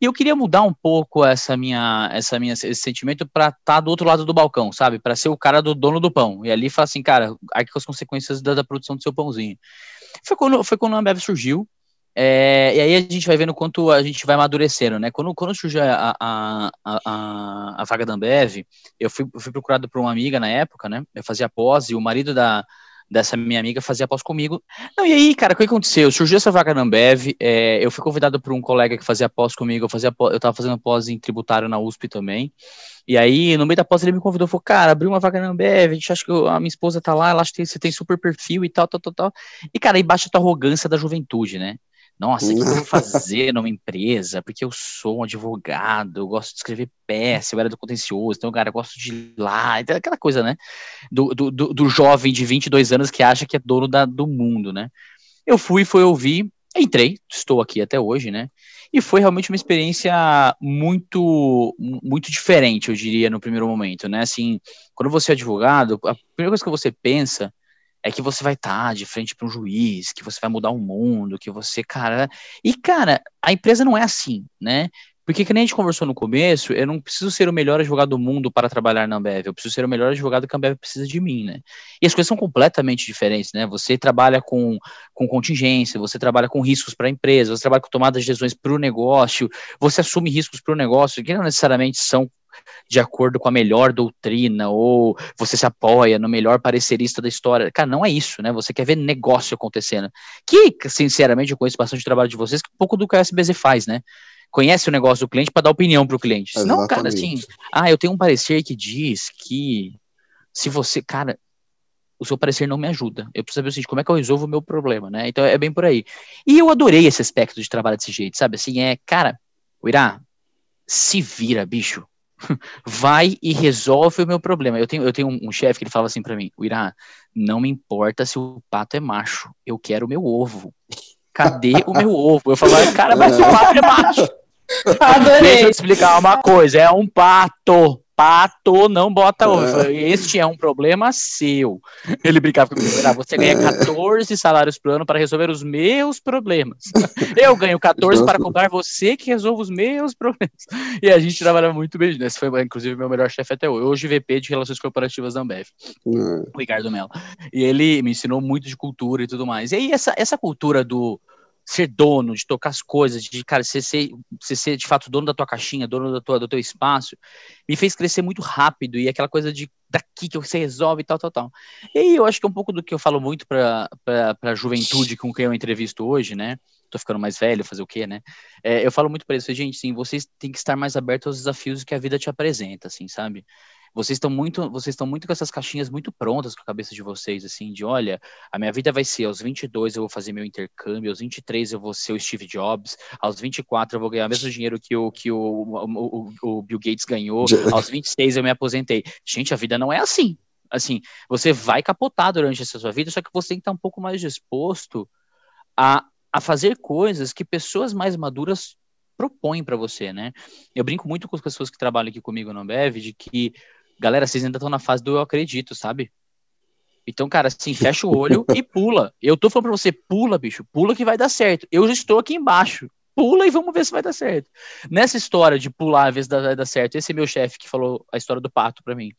E eu queria mudar um pouco essa minha, essa minha, esse sentimento para estar tá do outro lado do balcão, sabe? Para ser o cara do dono do pão. E ali falar assim, cara, arque com as consequências da, da produção do seu pãozinho. Foi quando, foi quando a Ambev surgiu. É, e aí a gente vai vendo quanto a gente vai amadurecendo, né? Quando, quando surgiu a, a, a, a, vaga da Ambev, eu fui, fui procurado por uma amiga na época, né? Eu fazia pós e o marido da, dessa minha amiga fazia pós comigo. Não, e aí, cara, o que aconteceu? Surgiu essa vaga na Ambev, é, eu fui convidado por um colega que fazia pós comigo, eu, fazia pós, eu tava fazendo pós em tributário na USP também, e aí, no meio da pós, ele me convidou, falou, cara, abriu uma vaga na Ambev, a gente acha que a minha esposa tá lá, ela acha que você tem super perfil e tal, tal, tal, tal. E, cara, aí baixa a tua arrogância da juventude, né? Nossa, o que eu vou fazer numa empresa? Porque eu sou um advogado, eu gosto de escrever peça, eu era do contencioso, então, cara, eu gosto de ir lá, então, aquela coisa, né? Do, do, do, jovem de 22 anos que acha que é dono da, do mundo, né? Eu fui, fui ouvir, entrei, estou aqui até hoje, né? E foi realmente uma experiência muito, muito diferente, eu diria, no primeiro momento, né? Assim, quando você é advogado, a primeira coisa que você pensa é que você vai estar tá de frente para um juiz, que você vai mudar o mundo, que você, cara. E, cara, a empresa não é assim, né? Porque, que nem a gente conversou no começo, eu não preciso ser o melhor advogado do mundo para trabalhar na Ambev, eu preciso ser o melhor advogado que a Ambev precisa de mim, né? E as coisas são completamente diferentes, né? Você trabalha com, com contingência, você trabalha com riscos para a empresa, você trabalha com tomadas de decisões para o negócio, você assume riscos para o negócio, que não necessariamente são de acordo com a melhor doutrina, ou você se apoia no melhor parecerista da história. Cara, não é isso, né? Você quer ver negócio acontecendo. Que, sinceramente, eu conheço bastante o trabalho de vocês, que pouco do que a SBZ faz, né? conhece o negócio do cliente para dar opinião para o cliente. Não, cara, assim, ah, eu tenho um parecer que diz que se você, cara, o seu parecer não me ajuda. Eu preciso saber o seguinte, como é que eu resolvo o meu problema, né? Então é bem por aí. E eu adorei esse aspecto de trabalho desse jeito, sabe? Assim, é, cara, o Irá, se vira, bicho. Vai e resolve o meu problema. Eu tenho, eu tenho um, um chefe que ele fala assim para mim, o Irá, não me importa se o pato é macho, eu quero o meu ovo. Cadê o meu ovo? Eu falo, cara, mas o pato é macho. Adorei. Deixa eu explicar uma coisa, é um pato. Pato não bota ovo. É. Este é um problema seu. Ele brincava comigo. Você ganha 14 salários por ano para resolver os meus problemas. Eu ganho 14 para cobrar você que resolve os meus problemas. E a gente trabalha muito bem. Esse foi, inclusive, meu melhor chefe até hoje. Hoje, VP de Relações Corporativas da Ambev. É. O Ricardo Mello. E ele me ensinou muito de cultura e tudo mais. E aí, essa, essa cultura do ser dono, de tocar as coisas, de, cara, ser, você ser de fato dono da tua caixinha, dono da tua, do teu espaço, me fez crescer muito rápido e aquela coisa de daqui que você resolve e tal, tal, tal. E aí eu acho que é um pouco do que eu falo muito para a juventude com quem eu entrevisto hoje, né? Tô ficando mais velho, fazer o quê, né? É, eu falo muito para eles, gente, sim, vocês têm que estar mais abertos aos desafios que a vida te apresenta, assim, sabe? Vocês estão muito, vocês estão muito com essas caixinhas muito prontas com a cabeça de vocês, assim, de olha, a minha vida vai ser aos 22 eu vou fazer meu intercâmbio, aos 23 eu vou ser o Steve Jobs, aos 24 eu vou ganhar o mesmo dinheiro que o, que o, o, o Bill Gates ganhou, aos 26 eu me aposentei. Gente, a vida não é assim. Assim, você vai capotar durante essa sua vida, só que você tem que estar um pouco mais disposto a, a fazer coisas que pessoas mais maduras propõem para você, né? Eu brinco muito com as pessoas que trabalham aqui comigo no Ambev de que galera, vocês ainda estão na fase do eu acredito, sabe? Então, cara, assim, fecha o olho e pula. Eu tô falando pra você, pula, bicho, pula que vai dar certo. Eu já estou aqui embaixo. Pula e vamos ver se vai dar certo. Nessa história de pular a vez vai dar certo, esse é meu chefe que falou a história do pato para mim.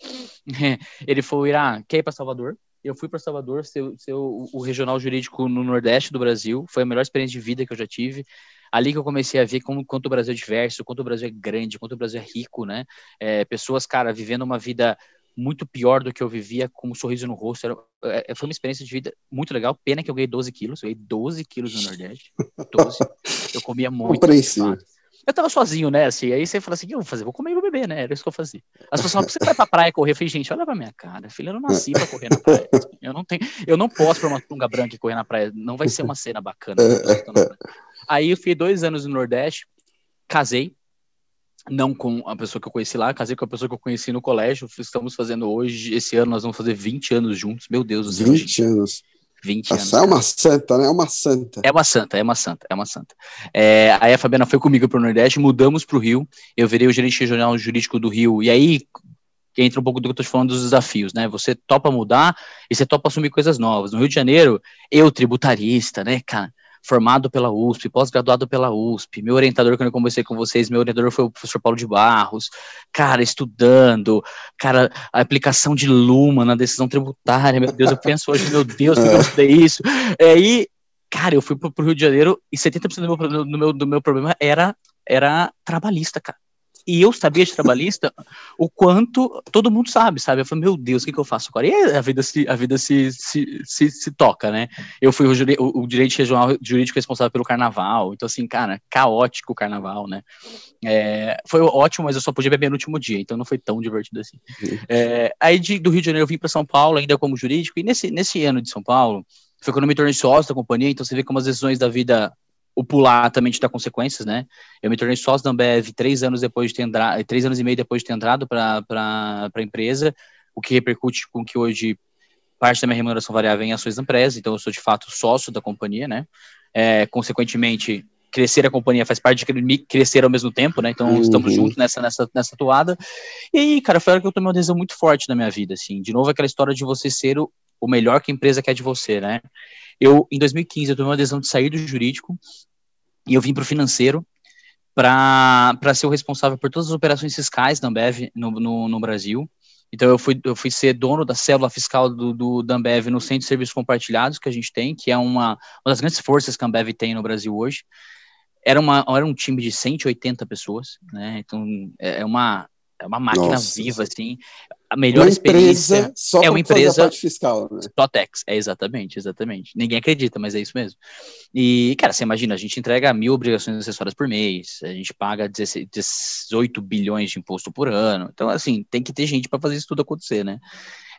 Ele falou: Irá, quer ir pra Salvador? Eu fui para Salvador, ser, ser o, o regional jurídico no Nordeste do Brasil. Foi a melhor experiência de vida que eu já tive ali que eu comecei a ver como, quanto o Brasil é diverso, quanto o Brasil é grande, quanto o Brasil é rico, né? É, pessoas, cara, vivendo uma vida muito pior do que eu vivia com um sorriso no rosto. Era, é, foi uma experiência de vida muito legal. Pena que eu ganhei 12 quilos. Eu ganhei 12 quilos no Nordeste. 12. Eu comia muito. Eu tava sozinho, né? Assim, aí você fala assim: o que eu vou fazer? Vou comer e vou beber, né? Era isso que eu fazia. As pessoas falam: você vai pra praia correr? Eu falei: gente, olha pra minha cara, filha, eu não nasci pra correr na praia. Eu não, tenho, eu não posso pra uma tunga branca e correr na praia. Não vai ser uma cena bacana. Aí eu fiquei dois anos no Nordeste, casei, não com a pessoa que eu conheci lá, casei com a pessoa que eu conheci no colégio. Estamos fazendo hoje, esse ano, nós vamos fazer 20 anos juntos. Meu Deus do céu. 20 anos. 20 anos. é uma santa, né? É uma santa. É uma santa, é uma santa, é uma santa. É, aí a Fabiana foi comigo para o Nordeste, mudamos para o Rio. Eu virei o gerente regional jurídico do Rio. E aí entra um pouco do que eu estou falando dos desafios, né? Você topa mudar e você topa assumir coisas novas. No Rio de Janeiro, eu, tributarista, né, cara? Formado pela USP, pós-graduado pela USP. Meu orientador, quando eu conversei com vocês, meu orientador foi o professor Paulo de Barros. Cara, estudando, cara, a aplicação de Luma na decisão tributária, meu Deus, eu penso hoje, meu Deus, que eu estudei isso? É, e, cara, eu fui pro, pro Rio de Janeiro e 70% do meu, do, meu, do meu problema era, era trabalhista, cara. E eu sabia de trabalhista o quanto todo mundo sabe, sabe? Eu falei, meu Deus, o que, que eu faço agora? E a vida se, a vida se, se, se, se toca, né? Eu fui o, o, o, direito regional jurídico responsável pelo carnaval. Então, assim, cara, caótico o carnaval, né? É, foi ótimo, mas eu só podia beber no último dia, então não foi tão divertido assim. É, aí de, do Rio de Janeiro eu vim para São Paulo, ainda como jurídico, e nesse, nesse ano de São Paulo, foi quando eu me tornei sócio da companhia, então você vê como as decisões da vida o pular também te dá consequências, né? Eu me tornei sócio da Ambev três anos depois de ter entrado, três anos e meio depois de ter entrado para a empresa, o que repercute com que hoje parte da minha remuneração variável é em ações da empresa, então eu sou de fato sócio da companhia, né? É, consequentemente, crescer a companhia faz parte de crescer ao mesmo tempo, né? Então uhum. estamos juntos nessa, nessa, nessa toada. E aí, cara, foi a hora que eu tomei uma decisão muito forte na minha vida, assim. De novo, aquela história de você ser o, o melhor que a empresa quer de você, né? Eu, em 2015, eu tomei uma decisão de sair do jurídico e eu vim para o financeiro para ser o responsável por todas as operações fiscais da Ambev no, no, no, Brasil. Então, eu fui, eu fui ser dono da célula fiscal do, do, da Ambev no Centro de Serviços Compartilhados que a gente tem, que é uma, uma das grandes forças que a Ambev tem no Brasil hoje. Era, uma, era um time de 180 pessoas, né? Então, é, é uma, é uma máquina Nossa. viva, assim. A melhor uma experiência só é uma empresa fiscal, né? Totex, é exatamente, exatamente. Ninguém acredita, mas é isso mesmo. E, cara, você imagina, a gente entrega mil obrigações acessórias por mês, a gente paga 16, 18 bilhões de imposto por ano. Então, assim, tem que ter gente para fazer isso tudo acontecer, né?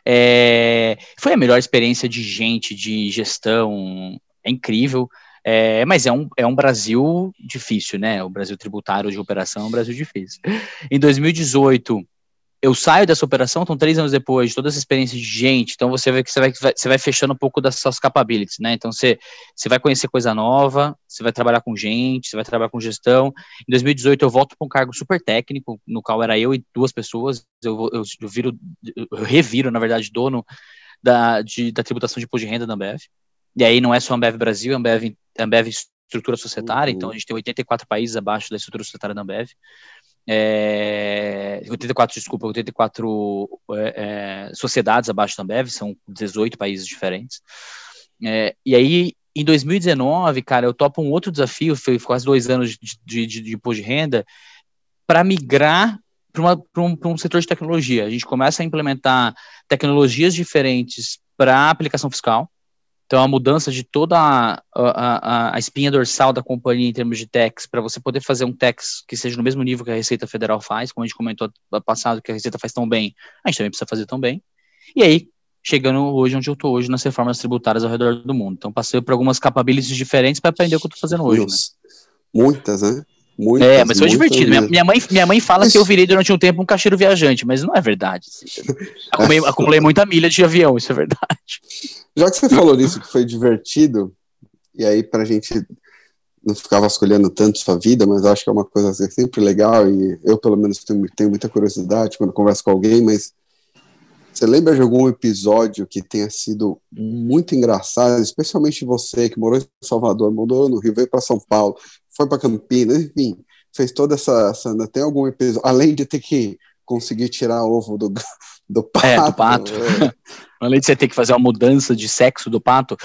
É, foi a melhor experiência de gente, de gestão, é incrível. É, mas é um, é um Brasil difícil, né? O Brasil tributário de operação é um Brasil difícil. Em 2018, eu saio dessa operação, então três anos depois, de toda essa experiência de gente, então você vê que você vai, você vai fechando um pouco das suas capabilities, né? Então você, você vai conhecer coisa nova, você vai trabalhar com gente, você vai trabalhar com gestão. Em 2018 eu volto para um cargo super técnico, no qual era eu e duas pessoas, eu, eu, eu, viro, eu reviro, na verdade, dono da, de, da tributação de imposto de renda da Ambev. E aí não é só Ambev Brasil, Ambev, Ambev estrutura societária, uhum. então a gente tem 84 países abaixo da estrutura societária da Ambev. É, 84, desculpa, 84 é, é, sociedades abaixo da Ambev, são 18 países diferentes. É, e aí em 2019, cara, eu topo um outro desafio, foi quase dois anos de, de, de, imposto de renda, para migrar para um, um setor de tecnologia. A gente começa a implementar tecnologias diferentes para aplicação fiscal. Então, a mudança de toda a, a, a, espinha dorsal da companhia em termos de tax, para você poder fazer um tax que seja no mesmo nível que a Receita Federal faz, como a gente comentou no passado, que a Receita faz tão bem, a gente também precisa fazer tão bem. E aí, chegando hoje onde eu estou hoje, nas reformas tributárias ao redor do mundo. Então, passei por algumas capabilities diferentes para aprender o que eu estou fazendo hoje. Né? Muitas, né? Muitas, é, mas foi divertido. Minha, minha, mãe, minha mãe fala que eu virei durante um tempo um caixeiro viajante, mas não é verdade. Acumulei, acumulei muita milha de avião, isso é verdade. Já que você falou nisso, que foi divertido, e aí pra gente não ficar vasculhando tanto sua vida, mas acho que é uma coisa assim, sempre legal, e eu pelo menos tenho, tenho muita curiosidade quando converso com alguém, mas você lembra de algum episódio que tenha sido muito engraçado, especialmente você que morou em Salvador, morou no Rio, veio para São Paulo, foi para Campinas, enfim, fez toda essa, essa. Tem algum episódio, além de ter que conseguir tirar ovo do, do pato. É, do pato. É. além de você ter que fazer uma mudança de sexo do pato.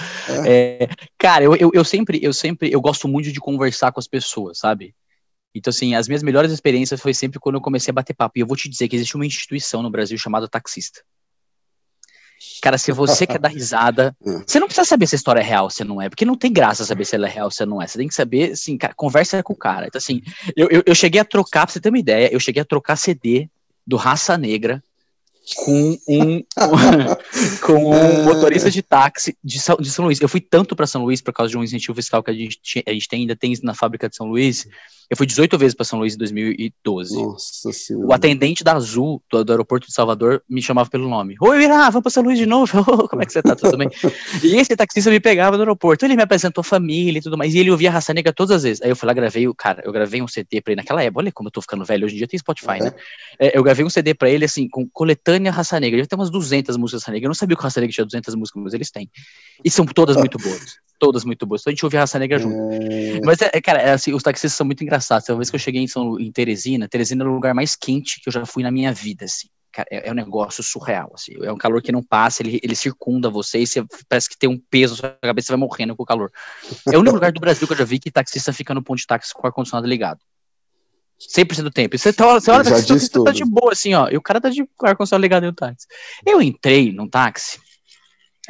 É. É, cara, eu, eu, eu, sempre, eu sempre, eu gosto muito de conversar com as pessoas, sabe? Então, assim, as minhas melhores experiências foi sempre quando eu comecei a bater papo. E eu vou te dizer que existe uma instituição no Brasil chamada taxista. Cara, se você quer dar risada, hum. você não precisa saber se a história é real, se não é, porque não tem graça saber se ela é real, ou se não é. Você tem que saber, assim, cara, conversa com o cara. Então, assim, eu, eu, eu cheguei a trocar, pra você ter uma ideia, eu cheguei a trocar CD do Raça Negra com um, com um é. motorista de táxi de São, de São Luís. Eu fui tanto para São Luís por causa de um incentivo fiscal que a gente, a gente tem, ainda tem na fábrica de São Luís, eu fui 18 vezes para São Luís em 2012. Nossa senhora. O atendente da Azul, do, do, aeroporto de Salvador, me chamava pelo nome. Oi, Irá, vamos para São Luís de novo. como é que você tá? Tudo bem? e esse taxista me pegava no aeroporto. Ele me apresentou família e tudo mais. E ele ouvia a Raça Negra todas as vezes. Aí eu fui lá, gravei o cara, eu gravei um CD para ele naquela época. Olha como eu tô ficando velho. Hoje em dia tem Spotify, né? É, eu gravei um CD para ele, assim, com coletânea Raça Negra. Ele tem umas 200 músicas Raça Negra. Eu não sabia que o Raça Negra tinha 200 músicas, mas eles têm. E são todas muito boas todas muito boas. Então a gente ouve a Raça Negra junto. É... Mas, é, cara, é assim, os taxistas são muito engraçados. Uma vez que eu cheguei em, São, em Teresina, Teresina é o lugar mais quente que eu já fui na minha vida, assim. Cara, é, é um negócio surreal, assim. É um calor que não passa, ele, ele circunda você e você parece que tem um peso na sua cabeça, você vai morrendo com o calor. É o único lugar do Brasil que eu já vi que taxista fica no ponto de táxi com o ar-condicionado ligado. 100% do tempo. você, tá, você olha pra você tá de boa, assim, ó. E o cara tá de ar-condicionado ligado no táxi. Eu entrei num táxi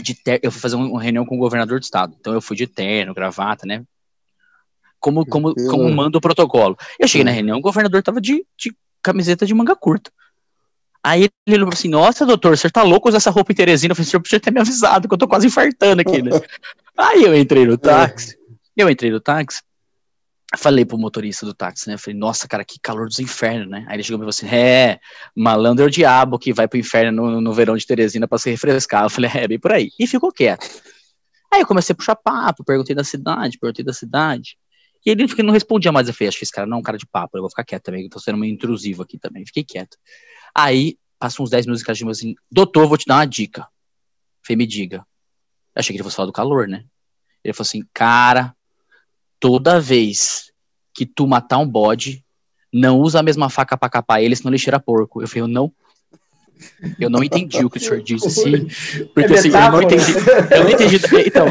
de ter... eu fui fazer uma reunião com o governador do estado. Então eu fui de terno, gravata, né? Como, como, como manda o protocolo. Eu cheguei na reunião, o governador tava de, de camiseta de manga curta. Aí ele falou assim: Nossa, doutor, você tá louco usar essa roupa em Teresina? Eu falei: O senhor podia ter me avisado, que eu tô quase infartando aqui, né? Aí eu entrei no táxi. Eu entrei no táxi falei pro motorista do táxi, né? falei, nossa, cara, que calor dos infernos, né? Aí ele chegou e falou assim: é, malandro é o diabo que vai pro inferno no, no verão de Teresina para se refrescar. Eu falei, é, bem por aí. E ficou quieto. Aí eu comecei a puxar papo, perguntei da cidade, perguntei da cidade. E ele não respondia mais. Eu falei, acho que esse cara não é um cara de papo, eu vou ficar quieto também, eu tô sendo meio intrusivo aqui também. Fiquei quieto. Aí, passou uns 10 minutos que ele assim, doutor, vou te dar uma dica. Falei, me diga. Eu achei que ele fosse falar do calor, né? Ele falou assim, cara, toda vez que tu matar um bode, não usa a mesma faca para capar ele, senão ele cheira porco. Eu falei, eu não eu não entendi o que o senhor disse, sim. Porque é assim, eu não entendi. Eu não entendi. Então,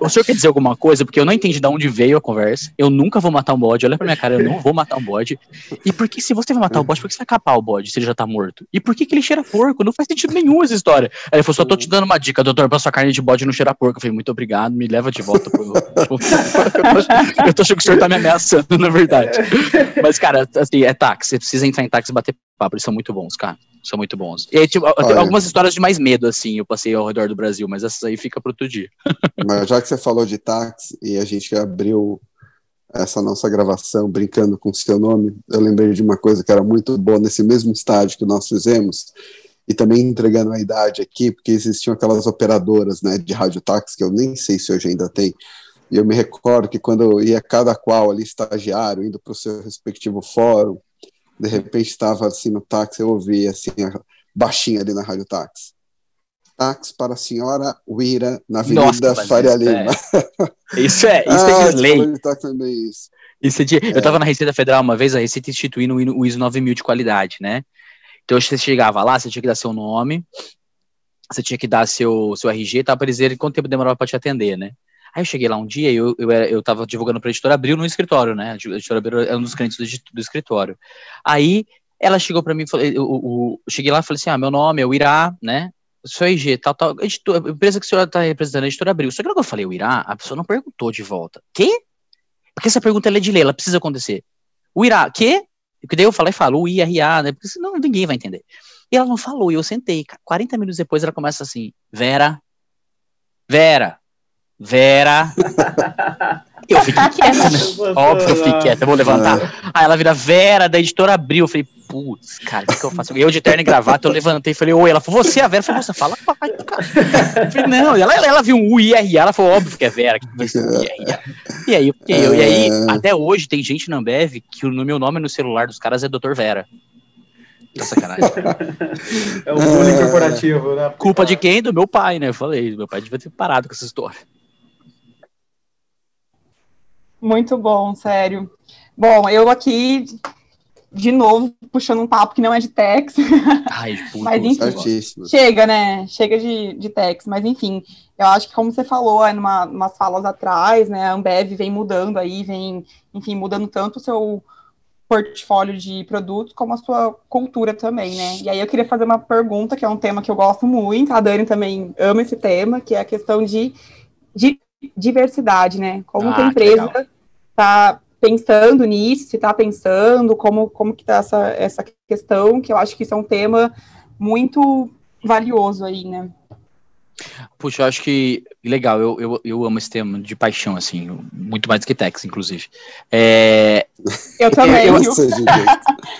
o senhor quer dizer alguma coisa? Porque eu não entendi de onde veio a conversa. Eu nunca vou matar um bode. Olha pra minha cara, eu não vou matar um bode. E por que, se você vai matar o bode, por que você vai capar o bode se ele já tá morto? E por que, que ele cheira porco? Não faz sentido nenhum essa história. Aí ele falou: só tô te dando uma dica, doutor, pra sua carne de bode não cheirar porco. Eu falei: muito obrigado, me leva de volta pro. eu tô achando que o senhor tá me ameaçando, na verdade. Mas, cara, assim, é táxi. Você precisa entrar em táxi e bater papo. Eles são muito bons, cara são muito bons. E aí, tipo, algumas histórias de mais medo, assim, eu passei ao redor do Brasil, mas essas aí fica para outro dia. mas já que você falou de táxi e a gente abriu essa nossa gravação brincando com o seu nome, eu lembrei de uma coisa que era muito boa nesse mesmo estádio que nós fizemos, e também entregando a idade aqui, porque existiam aquelas operadoras né, de rádio táxi, que eu nem sei se hoje ainda tem, e eu me recordo que quando eu ia cada qual ali, estagiário, indo para o seu respectivo fórum, de repente estava assim no táxi, eu ouvi assim, baixinho ali na rádio táxi. Táxi para a senhora Uira, na Avenida Nossa, Faria Lima. É. Isso é, isso ah, é lei. Também isso. Isso é de, é. Eu estava na Receita Federal uma vez, a Receita instituindo o ISO 9000 de qualidade, né? Então você chegava lá, você tinha que dar seu nome, você tinha que dar seu, seu RG, tá, para dizer quanto tempo demorava para te atender, né? Aí eu cheguei lá um dia e eu, eu, eu tava divulgando pra editora Abril no escritório, né? A editora Abril é um dos clientes do, do escritório. Aí ela chegou para mim, eu, eu, cheguei lá e falei assim: ah, meu nome é o Irá, né? Sou IG, tal, tal. Editor, empresa que a senhora está representando, a editora Abril. Só que quando eu falei o Irá, a pessoa não perguntou de volta. Quê? Porque essa pergunta é de lei, ela precisa acontecer. O Irá, quê? Porque daí eu falei, falo o IRA, né? Porque senão ninguém vai entender. E ela não falou, e eu sentei. 40 minutos depois ela começa assim: Vera, Vera, Vera. Eu fiquei quieta, né? Óbvio que eu fiquei quieta, eu vou levantar. É. Aí ela vira Vera, da editora Abril. Eu falei, putz, cara, o que, que, eu faço? Eu de terno e gravata, eu levantei e falei, oi, ela falou, você é a Vera? Eu falei, você fala, papai, cara. Eu falei, não, ela, ela viu um UIRA, ela falou, óbvio que é Vera, que vai ser UIRA. E aí, eu, e aí, é. até hoje tem gente na Ambev que no meu nome no celular dos caras é Dr. Vera. Tá sacanagem. é o bullying corporativo, né? Culpa de quem? Do meu pai, né? Eu falei, meu pai devia ter parado com essa história. Muito bom, sério. Bom, eu aqui, de novo, puxando um papo que não é de Tex. Ai, puto, mas enfim, chega, né? Chega de, de Tex. Mas enfim, eu acho que como você falou, é numa, umas falas atrás, né? A Ambev vem mudando aí, vem, enfim, mudando tanto o seu portfólio de produtos como a sua cultura também, né? E aí eu queria fazer uma pergunta, que é um tema que eu gosto muito, a Dani também ama esse tema, que é a questão de, de diversidade, né? Como ah, que a empresa está pensando nisso, se está pensando, como, como que está essa, essa questão, que eu acho que isso é um tema muito valioso aí, né? Puxa, eu acho que legal, eu, eu, eu amo esse tema de paixão, assim, muito mais do que Tex, inclusive. É... Eu também, eu, eu,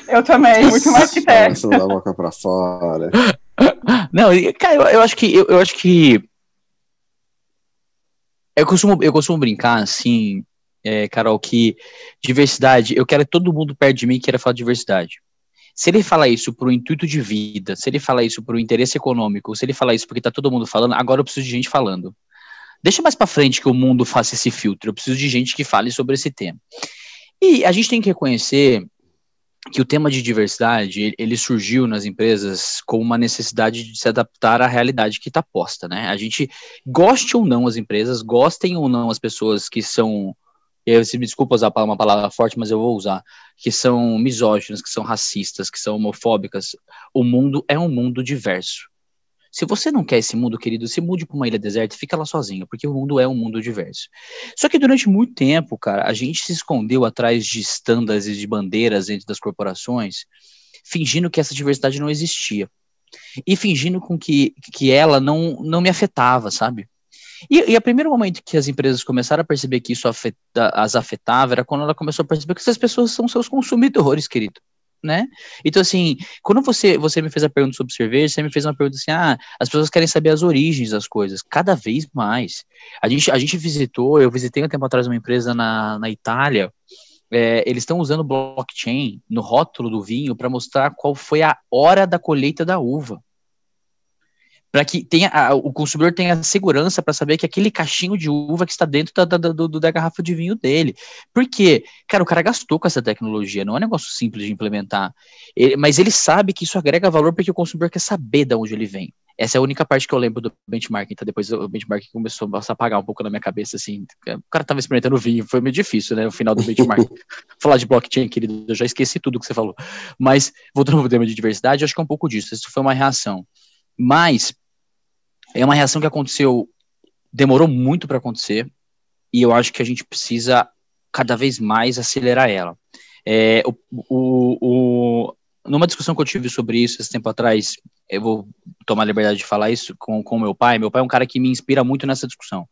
eu também, muito mais que Tex. da boca pra fora. Não, cara, eu, eu acho que eu, eu acho que eu costumo, eu costumo brincar, assim, é, Carol, que diversidade, eu quero que todo mundo perto de mim queira falar de diversidade. Se ele falar isso por um intuito de vida, se ele falar isso por um interesse econômico, se ele falar isso porque tá todo mundo falando, agora eu preciso de gente falando. Deixa mais para frente que o mundo faça esse filtro. Eu preciso de gente que fale sobre esse tema. E a gente tem que reconhecer que o tema de diversidade ele surgiu nas empresas como uma necessidade de se adaptar à realidade que está posta, né? A gente goste ou não as empresas, gostem ou não as pessoas que são eu me desculpa usar uma palavra forte, mas eu vou usar, que são misóginas, que são racistas, que são homofóbicas. O mundo é um mundo diverso. Se você não quer esse mundo, querido, se mude para uma ilha deserta e fica lá sozinho, porque o mundo é um mundo diverso. Só que durante muito tempo, cara, a gente se escondeu atrás de estándares e de bandeiras dentro das corporações, fingindo que essa diversidade não existia. E fingindo com que, que ela não, não me afetava, sabe? E, e o primeiro momento que as empresas começaram a perceber que isso afeta, as afetava era quando ela começou a perceber que essas pessoas são seus consumidores, querido. Né? Então, assim, quando você, você me fez a pergunta sobre cerveja, você me fez uma pergunta assim: ah, as pessoas querem saber as origens das coisas, cada vez mais. A gente, a gente visitou, eu visitei um tempo atrás uma empresa na, na Itália, é, eles estão usando blockchain no rótulo do vinho para mostrar qual foi a hora da colheita da uva para que tenha, a, o consumidor tenha segurança para saber que aquele cachinho de uva que está dentro da, da, do, da garrafa de vinho dele. Porque, cara, o cara gastou com essa tecnologia, não é um negócio simples de implementar. Ele, mas ele sabe que isso agrega valor porque o consumidor quer saber de onde ele vem. Essa é a única parte que eu lembro do benchmarking, tá? Depois o benchmarking começou a apagar um pouco na minha cabeça, assim. O cara tava experimentando vinho, foi meio difícil, né? O final do benchmarking. Falar de blockchain, querido, eu já esqueci tudo que você falou. Mas, voltando ao tema de diversidade, acho que é um pouco disso. Isso foi uma reação. Mas é uma reação que aconteceu, demorou muito para acontecer, e eu acho que a gente precisa cada vez mais acelerar ela. É, o, o, o, numa discussão que eu tive sobre isso esse tempo atrás, eu vou tomar a liberdade de falar isso com, com meu pai. Meu pai é um cara que me inspira muito nessa discussão.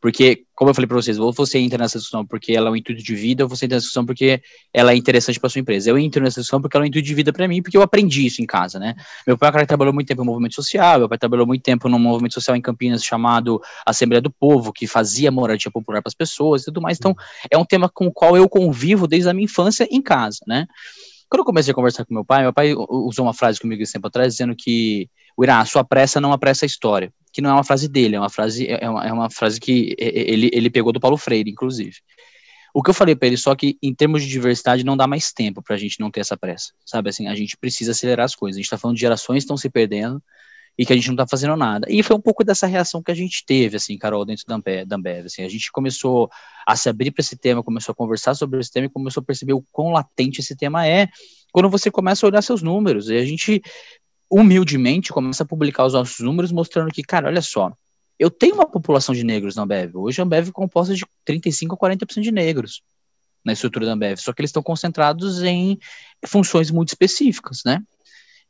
Porque, como eu falei para vocês, ou você entra nessa discussão porque ela é um intuito de vida, ou você entra nessa discussão porque ela é interessante para sua empresa. Eu entro nessa discussão porque ela é um intuito de vida para mim, porque eu aprendi isso em casa, né? Meu pai é cara trabalhou muito tempo no movimento social, meu pai trabalhou muito tempo num movimento social em Campinas chamado Assembleia do Povo, que fazia moradia popular para as pessoas e tudo mais. Então, é um tema com o qual eu convivo desde a minha infância em casa, né? Quando eu comecei a conversar com meu pai, meu pai usou uma frase comigo esse tempo atrás, dizendo que, o Irã, a sua pressa não apressa a história que não é uma frase dele, é uma frase, é uma, é uma frase que ele, ele pegou do Paulo Freire, inclusive. O que eu falei para ele só que em termos de diversidade não dá mais tempo para a gente não ter essa pressa, sabe assim, a gente precisa acelerar as coisas. A gente está falando de gerações que estão se perdendo e que a gente não está fazendo nada. E foi um pouco dessa reação que a gente teve, assim, Carol, dentro da Ambev, da Ambev assim, a gente começou a se abrir para esse tema, começou a conversar sobre esse tema e começou a perceber o quão latente esse tema é quando você começa a olhar seus números, e a gente humildemente começa a publicar os nossos números mostrando que, cara, olha só, eu tenho uma população de negros na Ambev, hoje a Ambev é composta de 35 a 40% de negros na estrutura da Ambev, só que eles estão concentrados em funções muito específicas, né?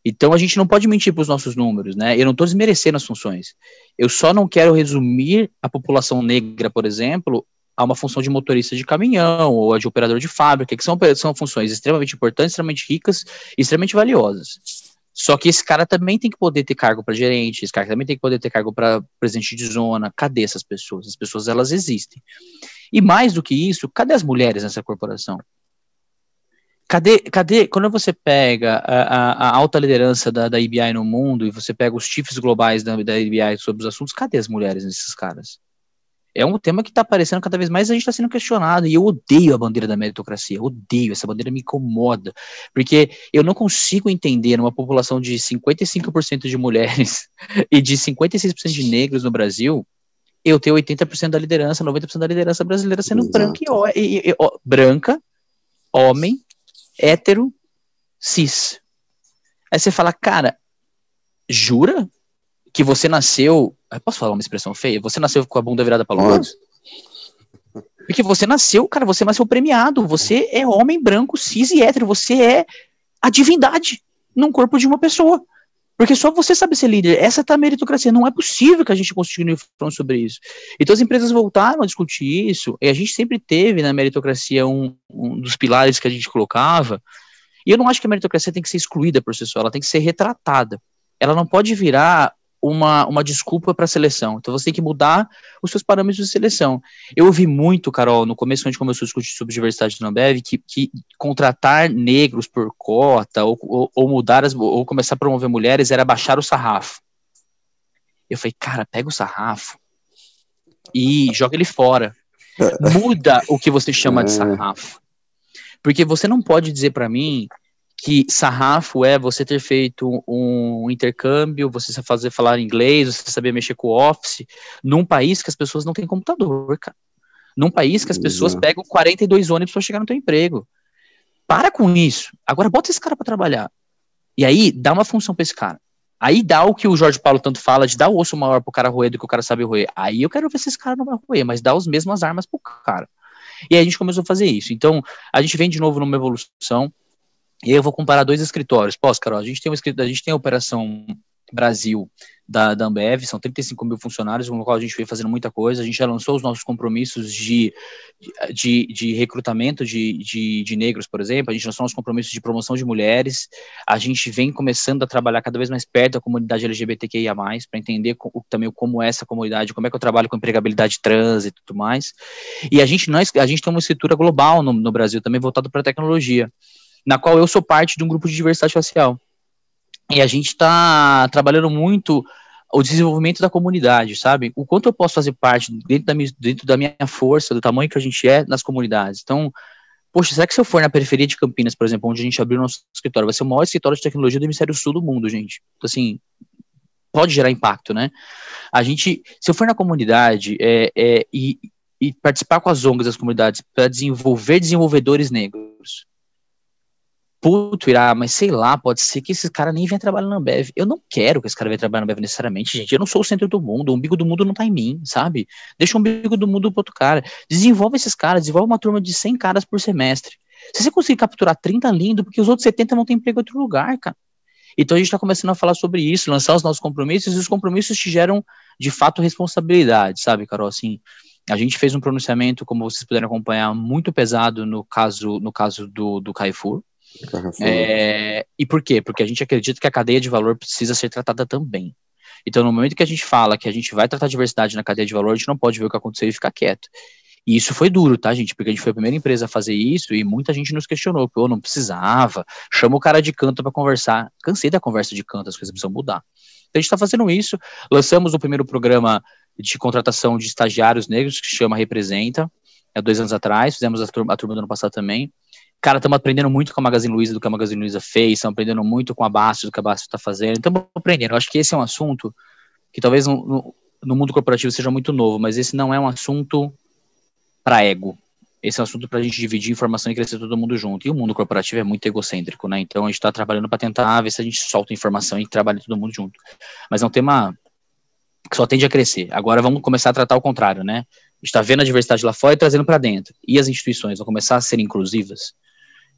Então a gente não pode mentir para os nossos números, né? Eu não estou desmerecendo as funções. Eu só não quero resumir a população negra, por exemplo, a uma função de motorista de caminhão ou a de operador de fábrica, que são, são funções extremamente importantes, extremamente ricas extremamente valiosas. Só que esse cara também tem que poder ter cargo para gerente, esse cara também tem que poder ter cargo para presidente de zona. Cadê essas pessoas? As pessoas elas existem. E mais do que isso, cadê as mulheres nessa corporação? Cadê, cadê, quando você pega a, a, a alta liderança da, da no mundo e você pega os chiefs globais da, da sobre os assuntos, cadê as mulheres nesses caras? É um tema que está aparecendo cada vez mais, a gente está sendo questionado, e eu odeio a bandeira da meritocracia, odeio, essa bandeira me incomoda, porque eu não consigo entender numa população de 55% de mulheres e de 56% de negros no Brasil, eu ter 80% da liderança, 90% da liderança brasileira sendo branca, e, e, e, branca, homem, hétero, cis. Aí você fala, cara, jura que você nasceu. Posso falar uma expressão feia? Você nasceu com a bunda virada para lua? Porque você nasceu, cara, você nasceu premiado. Você é homem branco, cis e hétero. Você é a divindade num corpo de uma pessoa. Porque só você sabe ser líder. Essa tá a meritocracia. Não é possível que a gente continue falando sobre isso. Então as empresas voltaram a discutir isso. E a gente sempre teve na meritocracia um, um dos pilares que a gente colocava. E eu não acho que a meritocracia tem que ser excluída por si só. Ela tem que ser retratada. Ela não pode virar uma, uma desculpa para a seleção. Então você tem que mudar os seus parâmetros de seleção. Eu ouvi muito, Carol, no começo, quando a gente começou a discutir sobre diversidade na Ambev, que, que contratar negros por cota ou, ou, ou, mudar as, ou começar a promover mulheres era baixar o sarrafo. Eu falei, cara, pega o sarrafo e joga ele fora. Muda o que você chama de é. sarrafo. Porque você não pode dizer para mim que sarrafo é você ter feito um intercâmbio, você fazer falar inglês, você saber mexer com o Office, num país que as pessoas não têm computador, cara. Num país que as pessoas Exato. pegam 42 ônibus para chegar no teu emprego. Para com isso. Agora bota esse cara para trabalhar. E aí dá uma função para esse cara. Aí dá o que o Jorge Paulo tanto fala de dar o osso maior pro cara roer do que o cara sabe roer. Aí eu quero ver se esse cara não vai roer, mas dá as mesmas armas pro cara. E aí a gente começou a fazer isso. Então, a gente vem de novo numa evolução. E eu vou comparar dois escritórios. Posso, Carol, a gente tem um a gente tem a operação Brasil da, da Ambev, são 35 mil funcionários, com o qual a gente vem fazendo muita coisa. A gente já lançou os nossos compromissos de, de, de recrutamento de, de, de, negros, por exemplo, a gente lançou os compromissos de promoção de mulheres. A gente vem começando a trabalhar cada vez mais perto da comunidade LGBTQIA, para entender também como é essa comunidade, como é que eu trabalho com empregabilidade trans e tudo mais. E a gente, nós, a gente tem uma escritura global no, no Brasil também voltada para a tecnologia na qual eu sou parte de um grupo de diversidade facial. E a gente está trabalhando muito o desenvolvimento da comunidade, sabe? O quanto eu posso fazer parte dentro da, minha, dentro da minha força, do tamanho que a gente é nas comunidades. Então, poxa, será que se eu for na periferia de Campinas, por exemplo, onde a gente abriu nosso escritório, vai ser o maior escritório de tecnologia do hemisfério sul do mundo, gente. Então, assim, pode gerar impacto, né? A gente, se eu for na comunidade é, é, e, e participar com as ONGs das comunidades para desenvolver desenvolvedores negros, puto, irá, mas sei lá, pode ser que esse cara nem venha trabalhar na Ambev. Eu não quero que esse cara venha trabalhar na Ambev necessariamente, gente. Eu não sou o centro do mundo, o umbigo do mundo não tá em mim, sabe? Deixa o umbigo do mundo pro outro cara. Desenvolve esses caras, desenvolve uma turma de 100 caras por semestre. Se você conseguir capturar 30, lindo, porque os outros 70 não tem emprego em outro lugar, cara. Então a gente está começando a falar sobre isso, lançar os nossos compromissos, e os compromissos te geram, de fato, responsabilidade, sabe, Carol? Assim, a gente fez um pronunciamento, como vocês puderam acompanhar, muito pesado no caso, no caso do, do é, e por quê? Porque a gente acredita que a cadeia de valor precisa ser tratada também. Então, no momento que a gente fala que a gente vai tratar diversidade na cadeia de valor, a gente não pode ver o que aconteceu e ficar quieto. E isso foi duro, tá, gente? Porque a gente foi a primeira empresa a fazer isso e muita gente nos questionou, pô, não precisava, chama o cara de canto para conversar. Cansei da conversa de canto, as coisas precisam mudar. Então, a gente está fazendo isso. Lançamos o primeiro programa de contratação de estagiários negros, que chama Representa, há dois anos atrás, fizemos a turma, a turma do ano passado também. Cara, estamos aprendendo muito com a Magazine Luiza do que a Magazine Luiza fez, estamos aprendendo muito com a Bastos do que a Bastos está fazendo. Estamos aprendendo. Eu acho que esse é um assunto que talvez no, no mundo corporativo seja muito novo, mas esse não é um assunto para ego. Esse é um assunto para a gente dividir informação e crescer todo mundo junto. E o mundo corporativo é muito egocêntrico, né? Então a gente está trabalhando para tentar ver se a gente solta informação e trabalha todo mundo junto. Mas é um tema que só tende a crescer. Agora vamos começar a tratar o contrário, né? Está vendo a diversidade lá fora e trazendo para dentro. E as instituições vão começar a ser inclusivas?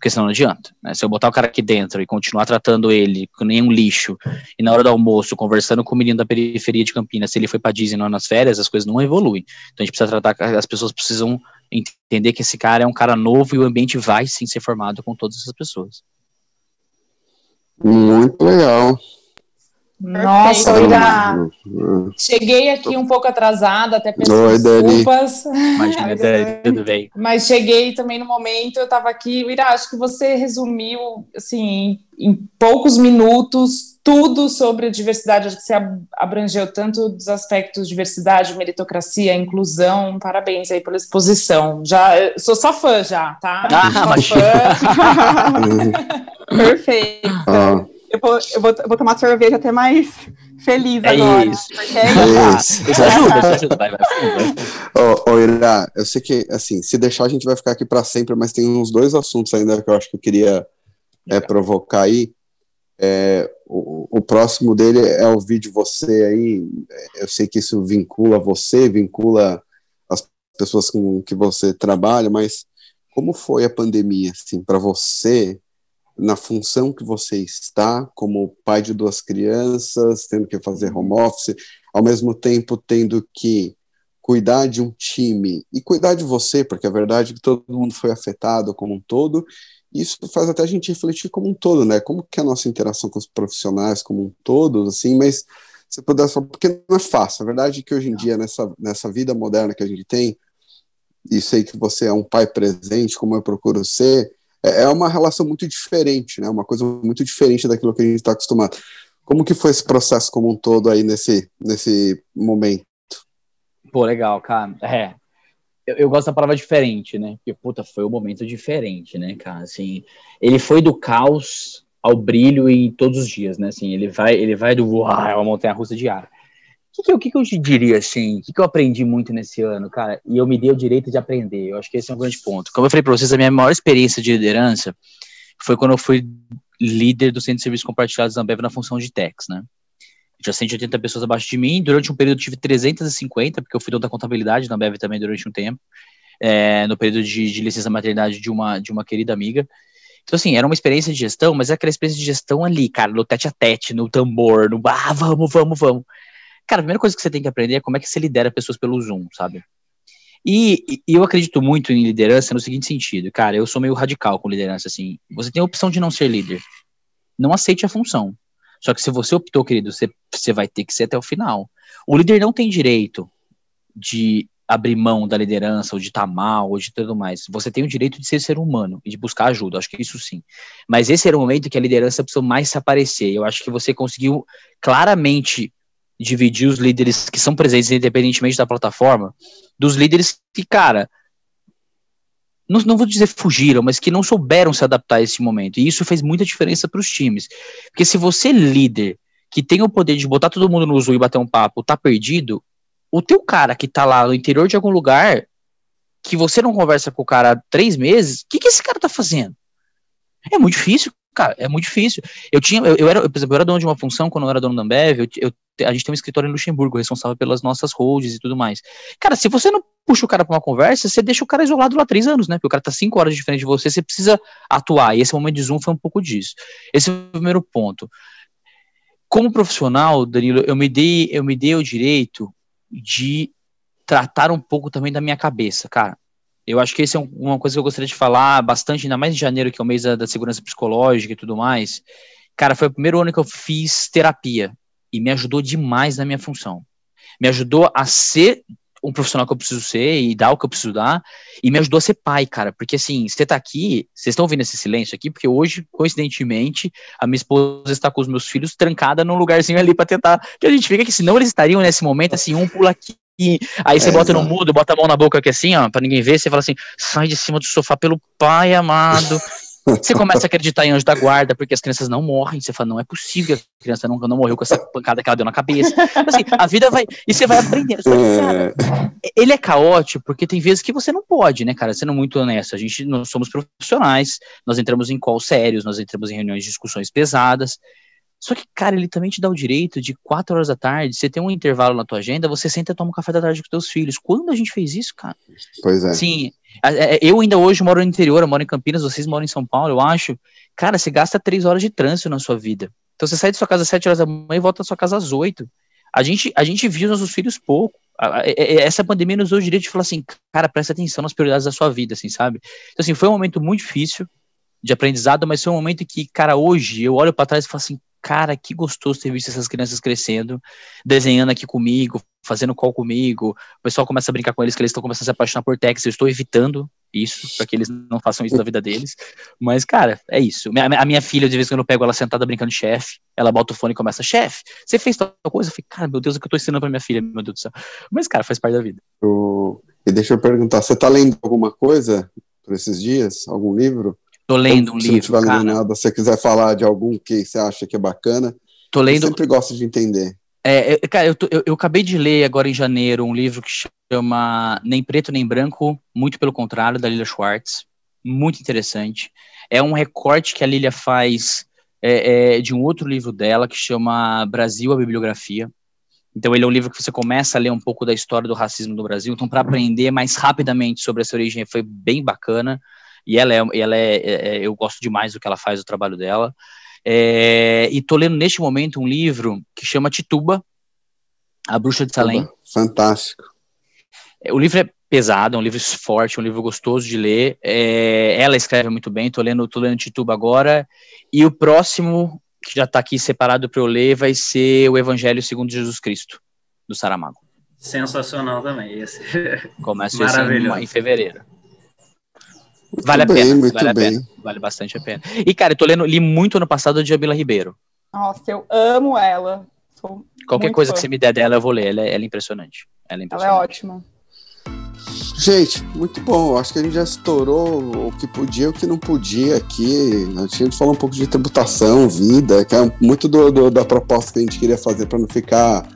porque senão não adianta. Né? Se eu botar o cara aqui dentro e continuar tratando ele com nenhum lixo, e na hora do almoço, conversando com o menino da periferia de Campinas, se ele foi para Disney não nas férias, as coisas não evoluem. Então a gente precisa tratar, as pessoas precisam entender que esse cara é um cara novo e o ambiente vai sim ser formado com todas essas pessoas. Muito legal. Nossa, Oira, cheguei aqui um pouco atrasada, até peço Oi, desculpas. Imagina, Dani, tudo bem. Mas cheguei também no momento, eu estava aqui, Ira, acho que você resumiu, assim, em poucos minutos, tudo sobre a diversidade, acho que você abrangeu tanto dos aspectos diversidade, meritocracia, inclusão, parabéns aí pela exposição. Já, sou só fã já, tá? Ah, mas... fã. Perfeito. Ah. Eu vou, eu vou, eu vou tomar cerveja até mais feliz é agora. Isso. É isso. isso ajuda, isso ajuda. Vai, vai. Ô, ô, Ira, eu sei que, assim, se deixar a gente vai ficar aqui para sempre, mas tem uns dois assuntos ainda que eu acho que eu queria é, provocar aí. É, o, o, próximo dele é ouvir de você aí. Eu sei que isso vincula você, vincula as pessoas com que você trabalha, mas como foi a pandemia, assim, para você? Na função que você está, como pai de duas crianças, tendo que fazer home office, ao mesmo tempo tendo que cuidar de um time e cuidar de você, porque a verdade é que todo mundo foi afetado como um todo, isso faz até a gente refletir como um todo, né? Como que é a nossa interação com os profissionais como um todo, assim, mas se pudesse falar, porque não é fácil, a verdade é que hoje em dia, nessa, nessa vida moderna que a gente tem, e sei que você é um pai presente, como eu procuro ser, é, é uma relação muito diferente, né? Uma coisa muito diferente daquilo que a gente está acostumado. Como que foi esse processo como um todo aí nesse, nesse momento? Pô, legal, cara. É, eu, eu, gosto da palavra diferente, né? Porque, puta, foi um momento diferente, né, cara? Assim, ele foi do caos ao brilho em todos os dias, né? Assim, ele vai, ele vai do uau, é uma montanha russa de ar que, que, que, eu te diria, assim? O que, que eu aprendi muito nesse ano, cara? E eu me dei o direito de aprender. Eu acho que esse é um grande ponto. Como eu falei para vocês, a minha maior experiência de liderança foi quando eu fui líder do Centro de Serviços Compartilhados da Ambev na função de techs, né? Tinha 180 pessoas abaixo de mim. Durante um período tive 350, porque eu fui dono da contabilidade na Ambev também durante um tempo. É, no período de, de licença maternidade de uma, de uma querida amiga. Então, assim, era uma experiência de gestão, mas é aquela experiência de gestão ali, cara, no tete a tete, no tambor, no ah, vamos, vamos, vamos. Cara, a primeira coisa que você tem que aprender é como é que você lidera pessoas pelo Zoom, sabe? E, e, eu acredito muito em liderança no seguinte sentido, cara, eu sou meio radical com liderança, assim. Você tem a opção de não ser líder. Não aceite a função. Só que se você optou, querido, você, você vai ter que ser até o final. O líder não tem direito de abrir mão da liderança, ou de estar tá mal, ou de tudo mais. Você tem o direito de ser ser humano e de buscar ajuda, acho que isso sim. Mas esse era o momento que a liderança precisou mais se aparecer. Eu acho que você conseguiu claramente dividir os líderes que são presentes independentemente da plataforma, dos líderes que, cara, não, não vou dizer fugiram, mas que não souberam se adaptar a esse momento. E isso fez muita diferença para os times. Porque se você, líder, que tem o poder de botar todo mundo no Zoom e bater um papo, tá perdido, o teu cara que tá lá no interior de algum lugar, que você não conversa com o cara há três meses, o que, que esse cara tá fazendo? É muito difícil, cara, é muito difícil. Eu tinha, eu, eu era, por exemplo, eu era dono de uma função quando eu era dono da Ambev, eu, eu a gente tem um escritório em Luxemburgo, responsável pelas nossas holds e tudo mais. Cara, se você não puxa o cara para uma conversa, você deixa o cara isolado lá três anos, né? Porque o cara tá cinco horas de frente de você, você precisa atuar. E esse momento de Zoom foi um pouco disso. Esse é o primeiro ponto. Como profissional, Danilo, eu me dei, eu me dei o direito de tratar um pouco também da minha cabeça, cara. Eu acho que esse é uma coisa que eu gostaria de falar bastante, ainda mais em janeiro, que é o mês da, da segurança psicológica e tudo mais. Cara, foi o primeiro ano que eu fiz terapia e me ajudou demais na minha função. Me ajudou a ser um profissional que eu preciso ser e dar o que eu preciso dar, e me ajudou a ser pai, cara, porque assim, você tá aqui, vocês estão ouvindo esse silêncio aqui, porque hoje, coincidentemente, a minha esposa está com os meus filhos trancada num lugarzinho ali para tentar que a gente fica que senão eles estariam nesse momento assim, um pula aqui, Aí você é, bota no mudo, bota a mão na boca aqui assim, ó, pra ninguém ver, você fala assim, sai de cima do sofá pelo pai amado. Você começa a acreditar em anjo da guarda, porque as crianças não morrem. Você fala, não é possível que a criança não, não morreu com essa pancada que ela deu na cabeça. Assim, a vida vai. E você vai aprendendo. Cara, ele é caótico porque tem vezes que você não pode, né, cara? Sendo muito honesto. A gente, nós somos profissionais, nós entramos em calls sérios, nós entramos em reuniões de discussões pesadas. Só que, cara, ele também te dá o direito de quatro horas da tarde, você tem um intervalo na tua agenda, você senta e toma um café da tarde com teus filhos. Quando a gente fez isso, cara? Pois é. Sim, é, eu ainda hoje moro no interior, eu moro em Campinas, vocês moram em São Paulo, eu acho. Cara, você gasta três horas de trânsito na sua vida. Então você sai de sua casa às sete horas da manhã e volta da sua casa às oito. A gente, a gente viu nossos filhos pouco. Essa pandemia nos deu o direito de falar assim, cara, presta atenção nas prioridades da sua vida, assim, sabe? Então, assim, foi um momento muito difícil de aprendizado, mas foi um momento que, cara, hoje eu olho para trás e falo assim, cara, que gostoso ter visto essas crianças crescendo, desenhando aqui comigo, fazendo call comigo. O pessoal começa a brincar com eles que eles estão começando a se apaixonar por Tex. Eu estou evitando isso, para que eles não façam isso na vida deles. Mas, cara, é isso. A minha filha, de vez em quando eu pego ela sentada brincando chefe, ela bota o fone e começa, chefe, você fez tal coisa? Eu falei, cara, meu Deus, o que eu tô ensinando pra minha filha, meu Deus do céu. Mas, cara, faz parte da vida. E deixa eu perguntar, você tá lendo alguma coisa por esses dias? Algum livro? Tô lendo um se livro. Se não tiver lendo nada, se você quiser falar de algum que você acha que é bacana. Tô lendo. Eu sempre gosto de entender. É, cara, eu, tô, eu, eu, acabei de ler agora em janeiro um livro que chama Nem Preto Nem Branco, muito pelo contrário, da Lilia Schwartz. Muito interessante. É um recorte que a Lilia faz é, é, de um outro livro dela que chama Brasil, a Bibliografia. Então, ele é um livro que você começa a ler um pouco da história do racismo no Brasil. Então, para aprender mais rapidamente sobre essa origem, foi bem bacana e ela é, ela é, é, é, eu gosto demais do que ela faz, do trabalho dela. É, e tô lendo neste momento um livro que chama Tituba, A Bruxa de Salem. Fantástico. É, o livro é pesado, é um livro forte, um livro gostoso de ler. É, ela escreve muito bem, tô lendo, tô lendo Tituba agora. E o próximo, que já está aqui separado para eu ler, vai ser o Evangelho segundo Jesus Cristo, do Saramago. Sensacional também esse. Começa esse em, em fevereiro. Muito vale bem, a pena, vale a pena. Vale bastante a pena. E, cara, eu tô lendo, li muito ano passado a Jamila Ribeiro. Nossa, eu amo ela. Sou Qualquer coisa fã. que você me der dela, eu vou ler. Ela é, ela é impressionante. Ela é impressionante. Ela é ótima. Gente, muito bom. Acho que a gente já estourou o que podia e o que não podia aqui. A gente falou um pouco de tributação, vida, que é muito do, do da proposta que a gente queria fazer para não ficar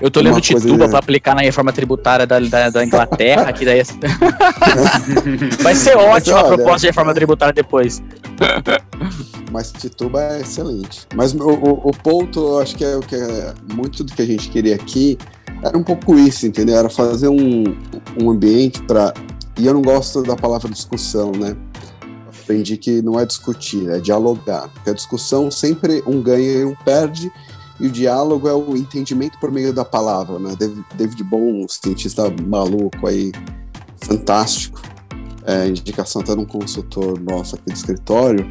eu tô lendo Tituba para aplicar na reforma tributária da, da, da Inglaterra, que daí é vai ser ótima a proposta de reforma tributária depois. Mas Tituba é excelente. Mas o, o, o, ponto, eu acho que é o que é muito do que a gente queria aqui era um pouco isso, entendeu? Era fazer um, um ambiente para e eu não gosto da palavra discussão, né? Aprendi que não é discutir, é dialogar. Porque a discussão sempre um ganha e um perde, e o diálogo é o entendimento por meio da palavra, né? David Bohm, um cientista maluco aí, fantástico, é, indicação até num consultor nosso aqui do escritório,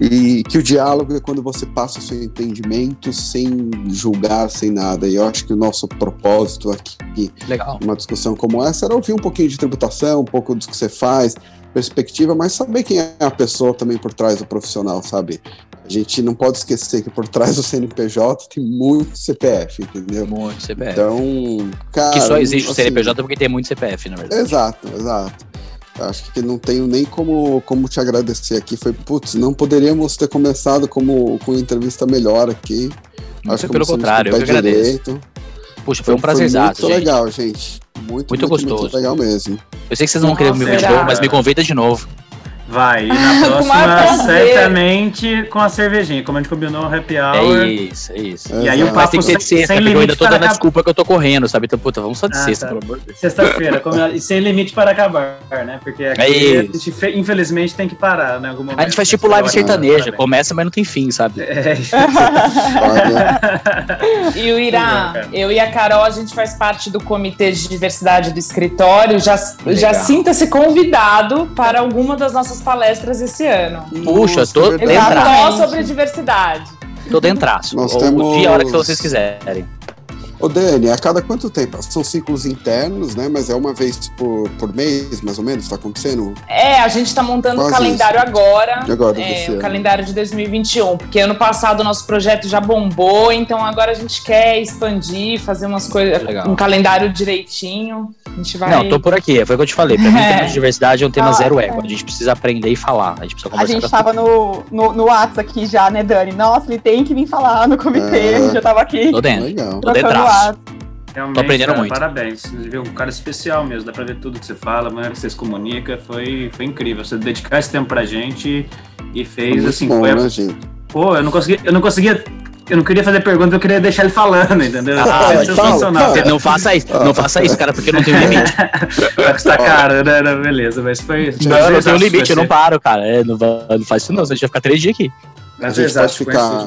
e que o diálogo é quando você passa o seu entendimento sem julgar, sem nada. E eu acho que o nosso propósito aqui, Legal. uma discussão como essa, era ouvir um pouquinho de tributação, um pouco do que você faz, perspectiva, mas saber quem é a pessoa também por trás do profissional, sabe? A gente não pode esquecer que por trás do CNPJ tem muito CPF, entendeu? Muito CPF. Então, cara. Que só existe assim, o CNPJ porque tem muito CPF, na verdade. Exato, exato. Acho que não tenho nem como, como te agradecer aqui. Foi, putz, não poderíamos ter começado como, com entrevista melhor aqui. Acho que pelo contrário, eu que agradeço. Direito. Puxa, foi, foi um prazer Muito gente. legal, gente. Muito, muito, muito gostoso. Muito legal mesmo. Eu sei que vocês não vão querer me ver de novo, mas me convida de novo. Vai, e na próxima, certamente com a cervejinha, como a gente combinou o happy hour. É isso, é isso. E aí o papo tem que ter de sexta, sem eu ainda tô dando a desculpa que eu tô correndo, sabe? Então, puta, vamos só de ah, sexta, tá. pelo amor de Deus. Sexta-feira, e sem limite para acabar, né? Porque aqui é a gente, infelizmente, tem que parar, né? Algum momento. A gente faz tipo live sertaneja, começa, mas não tem fim, sabe? É. e o Irá, eu e a Carol, a gente faz parte do comitê de diversidade do escritório, já, já sinta-se convidado para alguma das nossas palestras esse ano. Puxa, tô dentro. Só sobre diversidade. Tô dentro. Nós o, temos... dia, a hora que vocês quiserem. Ô, Dani, a cada quanto tempo? São ciclos internos, né? Mas é uma vez por, por mês, mais ou menos, tá acontecendo? É, a gente tá montando o calendário isso. agora. agora é, o calendário de 2021, porque ano passado o nosso projeto já bombou, então agora a gente quer expandir, fazer umas coisas, um calendário direitinho. A gente vai. Não, tô por aqui, foi o que eu te falei. Pra mim, é. tema de diversidade é um tema ah, zero ego. A gente precisa aprender e falar. A gente precisa conversar. A gente tava no, no, no WhatsApp aqui já, né, Dani? Nossa, ele tem que vir falar no comitê. É. A gente já tava aqui. Tô dentro. Legal. Tô dentro. Realmente, Tô aprendendo cara, muito. Parabéns. Você viu um cara especial mesmo. Dá pra ver tudo que você fala, a maneira que você se comunica. Foi, foi incrível. Você dedicar esse tempo pra gente e fez muito assim. Bom, foi, né, gente? Pô, eu não conseguia. Eu não conseguia eu não queria fazer pergunta, eu queria deixar ele falando, entendeu? Ah, é sensacional. Não faça isso, não faça isso, cara, porque não tem limite. Vai custar caro, né? Não, beleza, mas foi. Não, não tem um limite, eu não paro, cara. É, não, não faz isso não, a gente vai ficar três dias aqui. A gente pode ficar.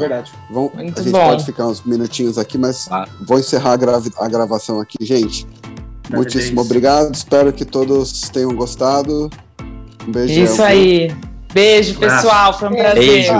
Vamos, a gente bom. pode ficar uns minutinhos aqui, mas ah. vou encerrar a, grava a gravação aqui, gente. Muitíssimo obrigado. Espero que todos tenham gostado. Um beijo. Isso aí. Beijo, pessoal. Foi um prazer. Beijo.